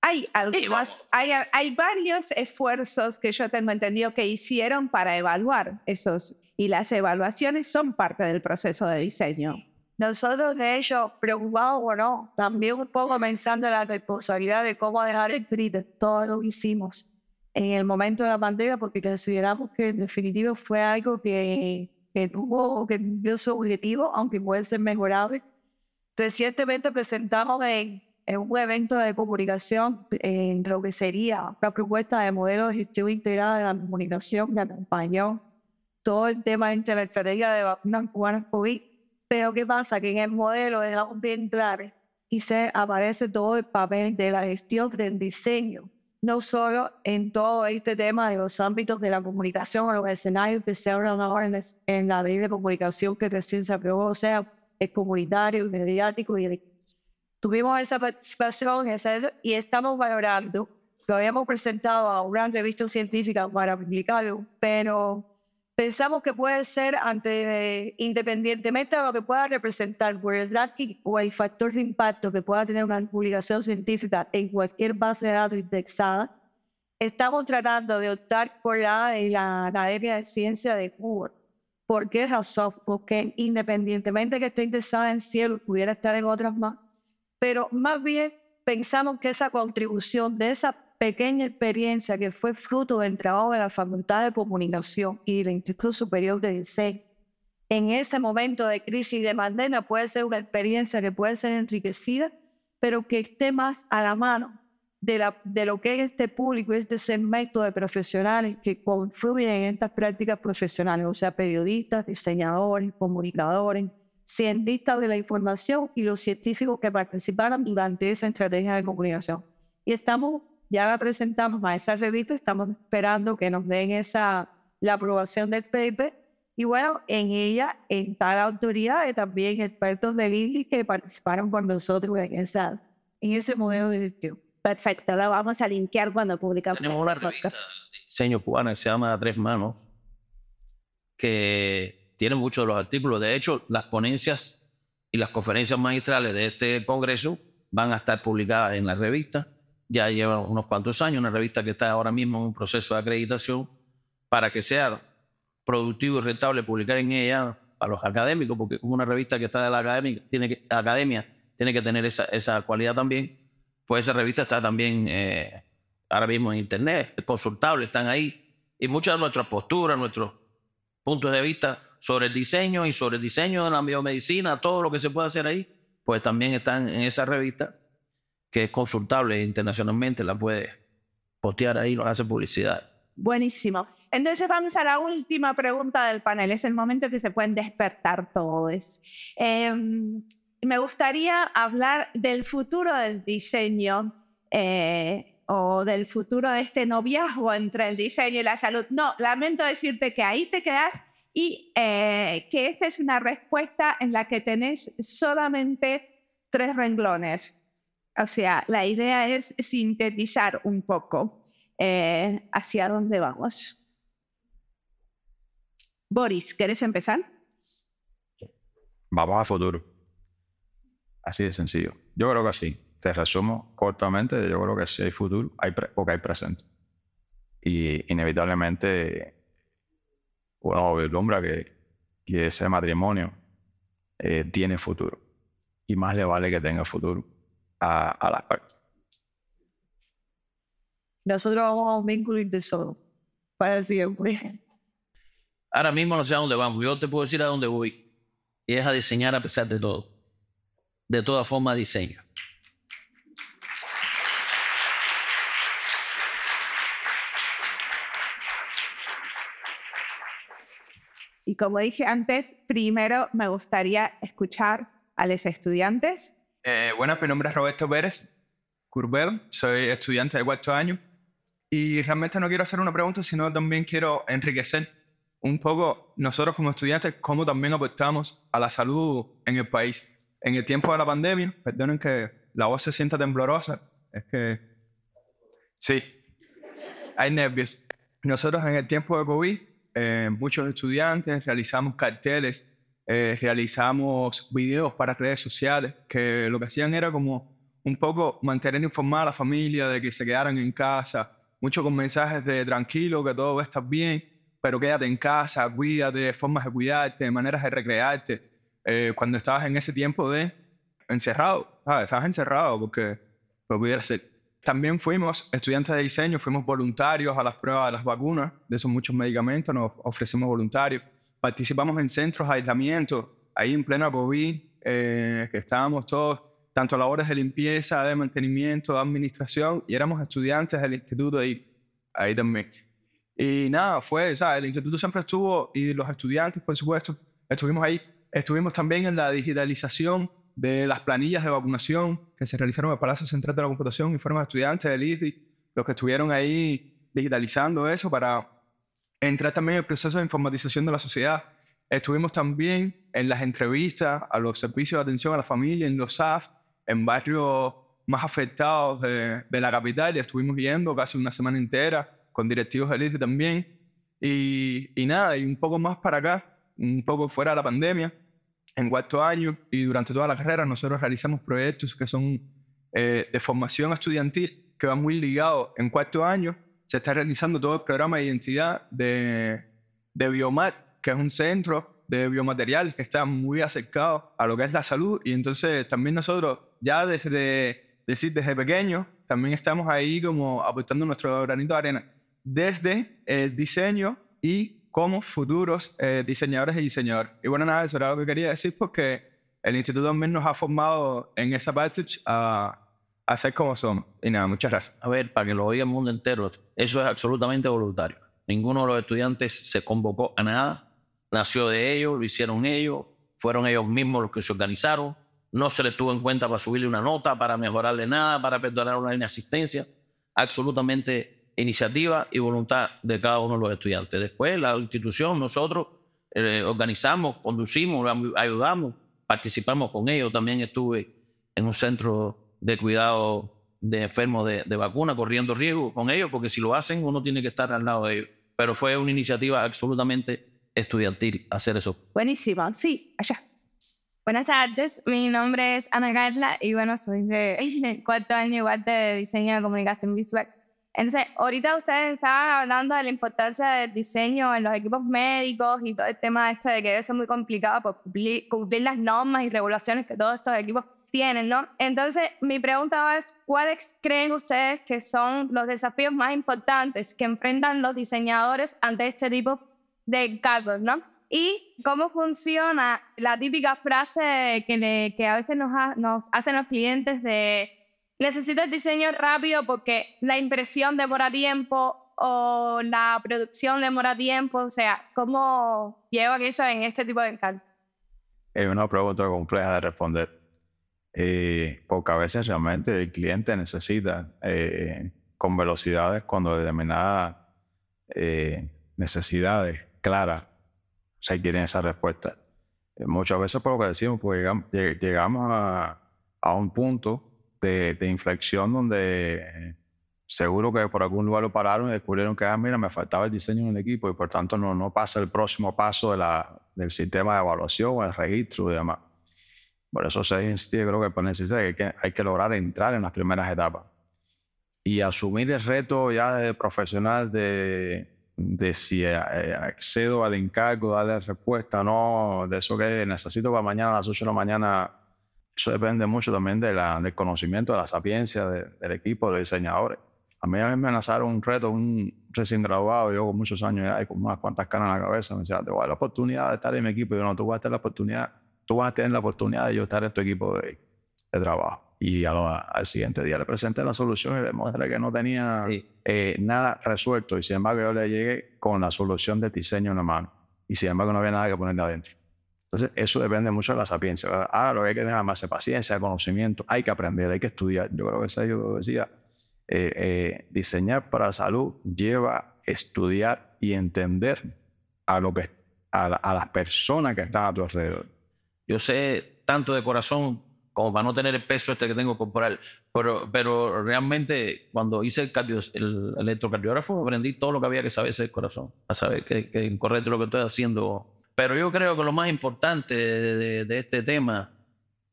hay algunos, hay, hay varios esfuerzos que yo tengo entendido que hicieron para evaluar esos. Y las evaluaciones son parte del proceso de diseño. Nosotros, de hecho, preocupados o no, también un poco pensando en la responsabilidad de cómo dejar escrito todo lo que hicimos en el momento de la pandemia, porque consideramos que en definitiva fue algo que, que tuvo, que cumplió su objetivo, aunque puede ser mejorable. Recientemente presentamos en, en un evento de comunicación en lo que sería la propuesta de modelo de gestión integrada de la comunicación que acompañó todo el tema de la estrategia de vacunas cubanas COVID pero ¿qué pasa? Que en el modelo dejamos bien claro y se aparece todo el papel de la gestión del diseño, no solo en todo este tema de los ámbitos de la comunicación o los escenarios que se hablan ahora en, la ley de comunicación que recién se aprobó, o sea, el comunitario, el mediático y Tuvimos esa participación y estamos valorando, lo habíamos presentado a una revista científica para publicarlo, pero pensamos que puede ser ante, independientemente de lo que pueda representar por el ranking o el factor de impacto que pueda tener una publicación científica en cualquier base de datos indexada, estamos tratando de optar por la de la Academia de Ciencia de Cuba. ¿Por qué razón? Porque independientemente que esté indexada en cielo, pudiera estar en otras más, pero más bien pensamos que esa contribución de esa pequeña experiencia que fue fruto del trabajo de la Facultad de Comunicación y del Instituto Superior de Diseño, en ese momento de crisis de pandemia puede ser una experiencia que puede ser enriquecida, pero que esté más a la mano de, la, de lo que es este público y este segmento de profesionales que confluyen en estas prácticas profesionales, o sea, periodistas, diseñadores, comunicadores, cientistas de la información y los científicos que participaron durante esa estrategia de comunicación. Y estamos ya la presentamos a esa revista, estamos esperando que nos den esa, la aprobación del paper. Y bueno, en ella está la autoridad y también expertos del INDI que participaron con nosotros en, esa, en ese modelo de gestión. Perfecto, la vamos a linkear cuando publicamos. Tenemos una revista de diseño cubana que se llama Tres Manos, que tiene muchos de los artículos. De hecho, las ponencias y las conferencias magistrales de este congreso van a estar publicadas en la revista ya lleva unos cuantos años, una revista que está ahora mismo en un proceso de acreditación para que sea productivo y rentable publicar en ella a los académicos, porque una revista que está de la academia tiene que, academia, tiene que tener esa, esa cualidad también, pues esa revista está también eh, ahora mismo en internet, es consultable, están ahí, y muchas de nuestras posturas, nuestros puntos de vista sobre el diseño y sobre el diseño de la biomedicina, todo lo que se puede hacer ahí, pues también están en esa revista que es consultable internacionalmente, la puede postear ahí, nos hace publicidad. Buenísimo. Entonces vamos a la última pregunta del panel. Es el momento que se pueden despertar todos. Em, me gustaría hablar del futuro del diseño eh, o del futuro de este noviazgo entre el diseño y la salud. No, lamento decirte que ahí te quedas y eh, que esta es una respuesta en la que tenés solamente tres renglones. O sea, la idea es sintetizar un poco eh, hacia dónde vamos. Boris, ¿quieres empezar? Vamos a futuro. Así de sencillo. Yo creo que sí. Te resumo cortamente. Yo creo que sí hay futuro hay hay presente. Y inevitablemente uno vislumbra que, que ese matrimonio eh, tiene futuro. Y más le vale que tenga futuro a, a las partes. Nosotros vamos a un vínculo intensoro para siempre. Ahora mismo no sé a dónde vamos. Yo te puedo decir a dónde voy. Y es a diseñar a pesar de todo. De toda forma, diseño. Y como dije antes, primero me gustaría escuchar a los estudiantes. Eh, buenas, mi nombre es Roberto Pérez Curbel, soy estudiante de cuarto año y realmente no quiero hacer una pregunta, sino también quiero enriquecer un poco nosotros como estudiantes, cómo también aportamos a la salud en el país. En el tiempo de la pandemia, perdonen que la voz se sienta temblorosa, es que sí, hay nervios. Nosotros en el tiempo de COVID, eh, muchos estudiantes realizamos carteles, eh, realizamos videos para redes sociales, que lo que hacían era como un poco mantener informada a la familia de que se quedaran en casa, mucho con mensajes de tranquilo, que todo va a estar bien, pero quédate en casa, cuídate, formas de cuidarte, maneras de recrearte. Eh, cuando estabas en ese tiempo de encerrado, estabas encerrado porque pues, pudiera ser. También fuimos estudiantes de diseño, fuimos voluntarios a las pruebas de las vacunas, de esos muchos medicamentos, nos ofrecimos voluntarios. Participamos en centros de aislamiento, ahí en plena COVID, eh, que estábamos todos, tanto labores de limpieza, de mantenimiento, de administración, y éramos estudiantes del instituto ahí, ahí también. Y nada, fue, ¿sabes? El instituto siempre estuvo, y los estudiantes, por supuesto, estuvimos ahí. Estuvimos también en la digitalización de las planillas de vacunación que se realizaron en el Palacio Central de la Computación y fueron estudiantes del ISDI los que estuvieron ahí digitalizando eso para entrar también en el proceso de informatización de la sociedad. Estuvimos también en las entrevistas a los servicios de atención a la familia, en los SAF, en barrios más afectados de, de la capital y estuvimos viendo casi una semana entera con directivos del ISDI también. Y, y nada, y un poco más para acá, un poco fuera de la pandemia, en cuarto año y durante toda la carrera nosotros realizamos proyectos que son eh, de formación estudiantil que van muy ligados. En cuarto año se está realizando todo el programa de identidad de, de Biomat, que es un centro de biomateriales que está muy acercado a lo que es la salud y entonces también nosotros ya desde decir desde pequeño también estamos ahí como aportando nuestro granito de arena desde el diseño y como futuros eh, diseñadores y diseñadores. Y bueno, nada, eso era lo que quería decir porque el instituto también nos ha formado en esa parte a, a ser como somos. Y nada, muchas gracias. A ver, para que lo oiga el mundo entero, eso es absolutamente voluntario. Ninguno de los estudiantes se convocó a nada, nació de ellos, lo hicieron ellos, fueron ellos mismos los que se organizaron, no se les tuvo en cuenta para subirle una nota, para mejorarle nada, para perdonar una inasistencia. Absolutamente iniciativa y voluntad de cada uno de los estudiantes. Después, la institución, nosotros eh, organizamos, conducimos, ayudamos, participamos con ellos. También estuve en un centro de cuidado de enfermos de, de vacuna, corriendo riesgo con ellos, porque si lo hacen, uno tiene que estar al lado de ellos. Pero fue una iniciativa absolutamente estudiantil hacer eso. Buenísimo, sí, allá. Buenas tardes, mi nombre es Ana Carla y bueno, soy de cuarto año igual de diseño de comunicación visual. Entonces, ahorita ustedes estaban hablando de la importancia del diseño en los equipos médicos y todo el tema este de que debe ser muy complicado por cumplir, cumplir, las normas y regulaciones que todos estos equipos tienen, ¿no? Entonces, mi pregunta es, ¿cuáles creen ustedes que son los desafíos más importantes que enfrentan los diseñadores ante este tipo de cargos, ¿no? Y cómo funciona la típica frase que, a veces nos, nos hacen los clientes de necesito el diseño rápido porque la impresión demora tiempo o la producción demora tiempo. O sea, ¿cómo llevan eso en este tipo de encargo? Es una pregunta compleja de responder. Eh, porque a veces realmente el cliente necesita eh, con velocidades cuando determinadas eh, necesidades claras se quieren esa respuesta. muchas veces por lo que decimos, pues llegamos a, un punto de, inflexión donde seguro que por algún lugar lo pararon y descubrieron que, ah, mira, me faltaba el diseño en el equipo y por tanto no, pasa el próximo paso del sistema de evaluación, el registro y demás. Por eso se insiste, creo que por necesidad hay que, hay que lograr entrar en las primeras etapas y asumir el reto ya de profesional de, de si eh, accedo al encargo, darle respuesta no, de eso que necesito para mañana a las 8 de la mañana eso depende mucho también de la, del conocimiento, de la sapiencia del equipo de diseñadores. A mí me lanzaron un reto, un recién graduado, yo con muchos años ya y con unas cuantas canas en la cabeza, me decía, te voy a dar la oportunidad de estar en mi equipo. Y yo, no, tú vas a tener la oportunidad, tú vas a tener la oportunidad de yo estar en tu equipo de, de trabajo. Y al siguiente día le presenté la solución y le mostré que no tenía eh, nada resuelto. Y sin embargo, yo le llegué con la solución de diseño en la mano. y sin embargo no había nada que ponerle adentro. Entonces, eso depende mucho de la sapiencia. ¿verdad? Ah, lo que hay que tener más es paciencia, conocimiento, hay que aprender, hay que estudiar. Yo creo que Sergio decía, eh, eh, diseñar para la salud lleva estudiar y entender a, lo que, a, a las personas que están a tu alrededor. Yo sé tanto de corazón como para no tener el peso este que tengo corporal. Pero, pero realmente cuando hice el, cardio, el electrocardiógrafo aprendí todo lo que había que saber corazón, a saber que, que lo que estoy haciendo. Pero yo creo que lo más importante de, de, este tema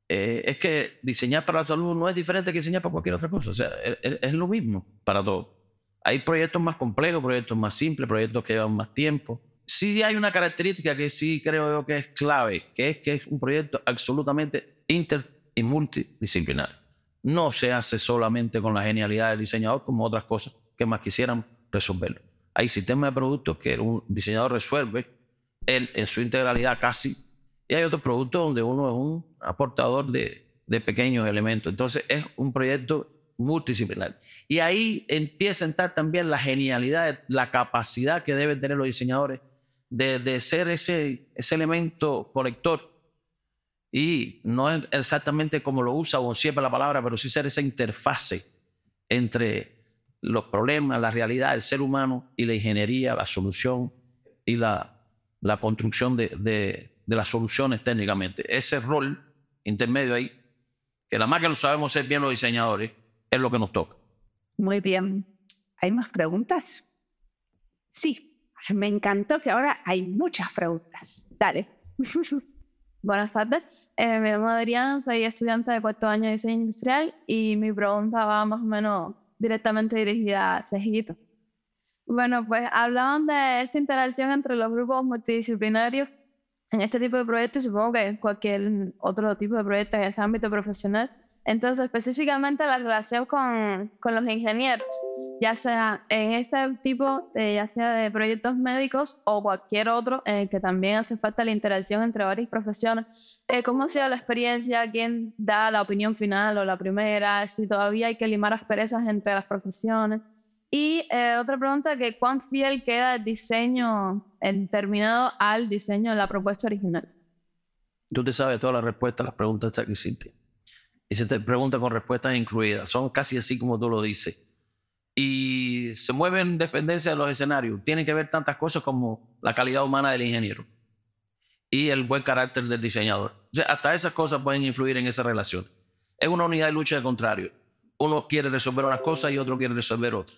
eh, es que diseñar para la salud no es diferente que diseñar para cualquier otra cosa. O sea, es, es lo mismo para todo. Hay proyectos más complejos, proyectos más simples, proyectos que llevan más tiempo. Sí hay una característica que sí creo yo que es clave, que es que es un proyecto absolutamente inter y multidisciplinar. No se hace solamente con la genialidad del diseñador como otras cosas que más quisieran resolverlo. Hay sistemas de productos que un diseñador resuelve él en su integralidad casi, y hay otros productos donde uno es un aportador de, de pequeños elementos. Entonces es un proyecto multidisciplinar. Y ahí empieza a entrar también la genialidad, la capacidad que deben tener los diseñadores de, ser ese, ese elemento conector y no exactamente como lo usa o siempre la palabra, pero sí ser esa interfase entre los problemas, la realidad, el ser humano y la ingeniería, la solución y la, la construcción de, de, de, las soluciones técnicamente. Ese rol intermedio ahí, que la más lo sabemos ser bien los diseñadores, es lo que nos toca. Muy bien. ¿Hay más preguntas? Sí, me encantó que ahora hay muchas preguntas. Dale. Buenas tardes. Eh, me llamo Adrián, soy estudiante de cuarto año de diseño industrial y mi pregunta va más o menos directamente dirigida a Cejito. Bueno, pues hablaban de esta interacción entre los grupos multidisciplinarios en este tipo de proyectos supongo que en cualquier otro tipo de proyecto en este ámbito profesional. Entonces, específicamente la relación con, con los ingenieros, ya sea en este tipo, de, ya sea de proyectos médicos o cualquier otro en el que también hace falta la interacción entre varias profesiones. Eh, ¿Cómo ha sido la experiencia? ¿Quién da la opinión final o la primera? Si todavía hay que limar asperezas entre las profesiones. Y eh, otra pregunta, que ¿cuán fiel queda el diseño terminado al diseño de la propuesta original? Tú te sabes todas las respuestas a las preguntas que hiciste y se te pregunta con respuestas incluidas. Son casi así como tú lo dices. Y se mueven en dependencia de los escenarios. Tienen que ver tantas cosas como la calidad humana del ingeniero y el buen carácter del diseñador. O sea, hasta esas cosas pueden influir en esa relación. Es una unidad de lucha de contrario. Uno quiere resolver unas cosas y otro quiere resolver otras.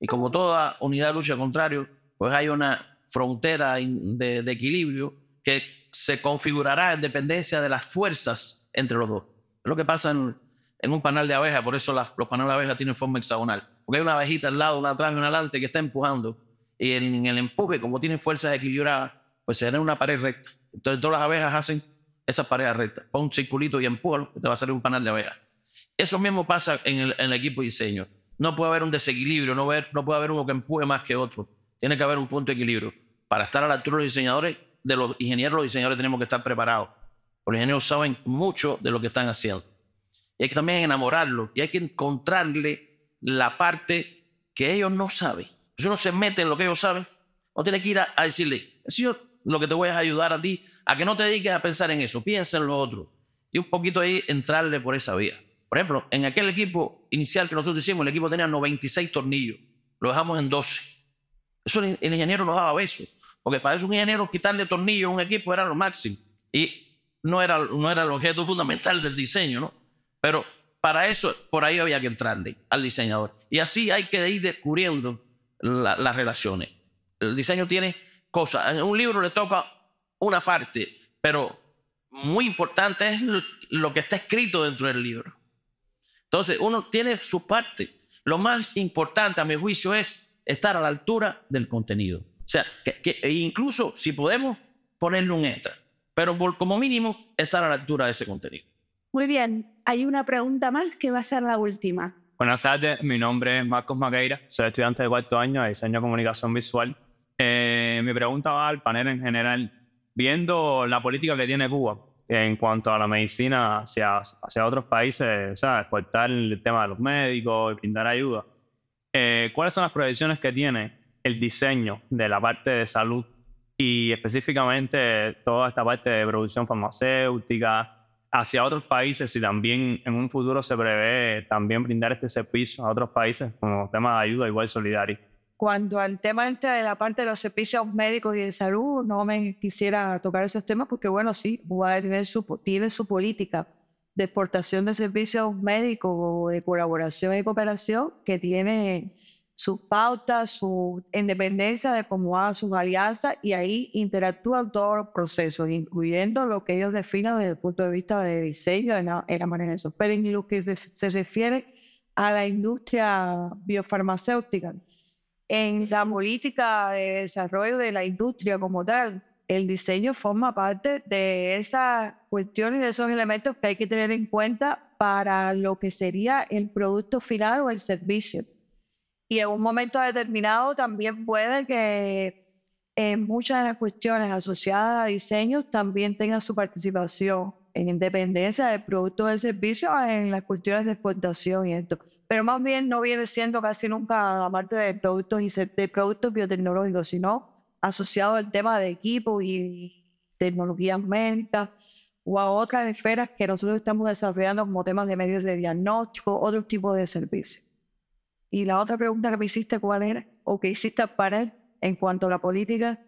Y como toda unidad de lucha de contrario, pues hay una frontera de, de equilibrio que se configurará en dependencia de las fuerzas entre los dos. Es lo que pasa en, en un panal de abejas, por eso los panales de abejas tienen forma hexagonal. Porque hay una abejita al lado, una atrás y una adelante que está empujando. Y en, el empuje, como tienen fuerzas equilibradas, pues se genera una pared recta. Entonces todas las abejas hacen esa pared recta. Pon un circulito y empújalo, te va a salir un panal de abejas. Eso mismo pasa en el, equipo de diseño. No puede haber un desequilibrio, no, puede haber uno que empuje más que otro. Tiene que haber un punto de equilibrio. Para estar a la altura de los diseñadores, de los ingenieros, los diseñadores tenemos que estar preparados. Los ingenieros saben mucho de lo que están haciendo. Y hay que también enamorarlos y hay que encontrarle la parte que ellos no saben. Si uno se mete en lo que ellos saben, no tiene que ir a, a decirle, señor, lo que te voy a ayudar a ti a que no te dediques a pensar en eso, piensa en lo otro. Y un poquito ahí entrarle por esa vía. Por ejemplo, en aquel equipo inicial que nosotros hicimos, el equipo tenía 96 tornillos, lo dejamos en 12. Eso el, ingeniero nos daba beso, porque para eso un ingeniero quitarle tornillos a un equipo era lo máximo. Y no era, no era el objeto fundamental del diseño, ¿no? Pero para eso, por ahí había que entrarle al diseñador. Y así hay que ir descubriendo la, las relaciones. El diseño tiene cosas. En un libro le toca una parte, pero muy importante es lo que está escrito dentro del libro. Entonces, uno tiene su parte. Lo más importante, a mi juicio, es estar a la altura del contenido. O sea, que, e incluso si podemos ponerle un extra, pero como mínimo estar a la altura de ese contenido. Muy bien, hay una pregunta más que va a ser la última. Buenas tardes, mi nombre es Marcos Magueira, soy estudiante de cuarto año de diseño de comunicación visual. Eh, mi pregunta va al panel en general. Viendo la política que tiene Cuba en cuanto a la medicina hacia, hacia otros países, o sea, exportar el tema de los médicos y brindar ayuda, eh, ¿cuáles son las proyecciones que tiene el diseño de la parte de salud y específicamente toda esta parte de producción farmacéutica hacia otros países y también en un futuro se prevé también brindar este servicio a otros países como tema de ayuda igual solidario. Cuanto al tema este de la parte de los servicios médicos y de salud, no me quisiera tocar esos temas porque, bueno, sí, tiene su, tiene su política de exportación de servicios médicos o de colaboración y cooperación que tiene sus pautas, su independencia de cómo hagan sus alianzas y ahí interactúan todos los procesos, incluyendo lo que ellos definen desde el punto de vista de diseño en la, manera de eso. Pero en lo que se refiere a la industria biofarmacéutica, en la política de desarrollo de la industria como tal, el diseño forma parte de esas cuestiones de esos elementos que hay que tener en cuenta para lo que sería el producto final o el servicio. Y en un momento determinado también puede que en muchas de las cuestiones asociadas a diseño también tenga su participación en independencia del producto o del servicio en las cuestiones de exportación y esto pero más bien no viene siendo casi nunca la parte de productos, y de productos biotecnológicos, sino asociado al tema de equipos y tecnologías médicas o a otras esferas que nosotros estamos desarrollando como temas de medios de diagnóstico, otro tipo de servicios. Y la otra pregunta que me hiciste, ¿cuál era? ¿O que hiciste para él en cuanto a la política?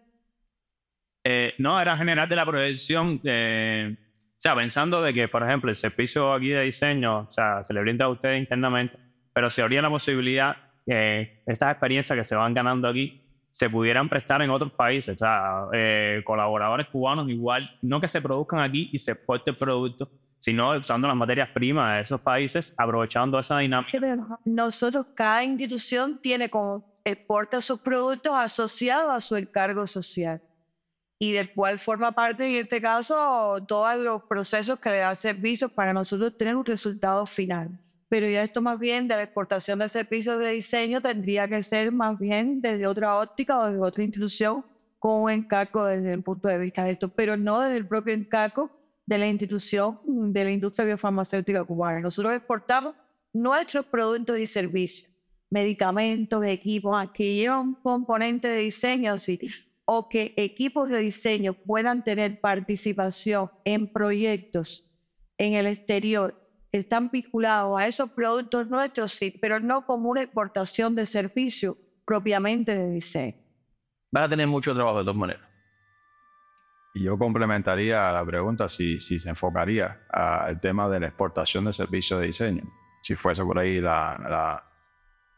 Eh, no, era general de la proyección. o sea, pensando de que, por ejemplo, el servicio aquí de diseño, o sea, se le brinda a ustedes internamente, pero se habría la posibilidad que estas experiencias que se van ganando aquí se pudieran prestar en otros países, o sea, eh, colaboradores cubanos igual, no que se produzcan aquí y se exporte el producto, sino usando las materias primas de esos países, aprovechando esa dinámica. Nosotros, cada institución tiene como exporta sus productos asociados a su encargo social y del cual forma parte en este caso todos los procesos que le dan servicios para nosotros tener un resultado final pero ya esto más bien de la exportación de servicios de diseño tendría que ser más bien desde otra óptica o desde otra institución con un encargo desde el punto de vista de esto, pero no desde el propio encargo de la institución de la industria biofarmacéutica cubana. Nosotros exportamos nuestros productos y servicios, medicamentos, equipos, llevan un componente de diseño, o que equipos de diseño puedan tener participación en proyectos en el exterior están vinculados a esos productos nuestros, sí, pero no como una exportación de servicio propiamente de diseño. Vas a tener mucho trabajo de todas maneras. Y yo complementaría la pregunta si, se enfocaría al tema de la exportación de servicios de diseño. Si fuese por ahí la,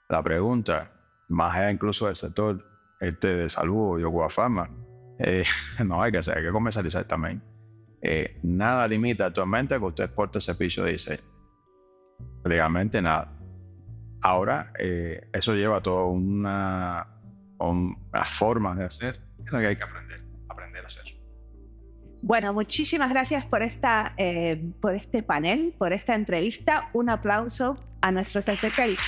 la, pregunta, más allá incluso del sector este de salud y Ocuafarma, eh, no hay que hacer, hay que comercializar también. Eh, nada limita actualmente que usted exporte servicio de diseño. Legalmente nada. Ahora, eh, eso lleva toda una, una forma de hacer que hay que aprender, aprender a hacer. Bueno, muchísimas gracias por, esta, eh, por este panel, por esta entrevista. Un aplauso a nuestros especialistas.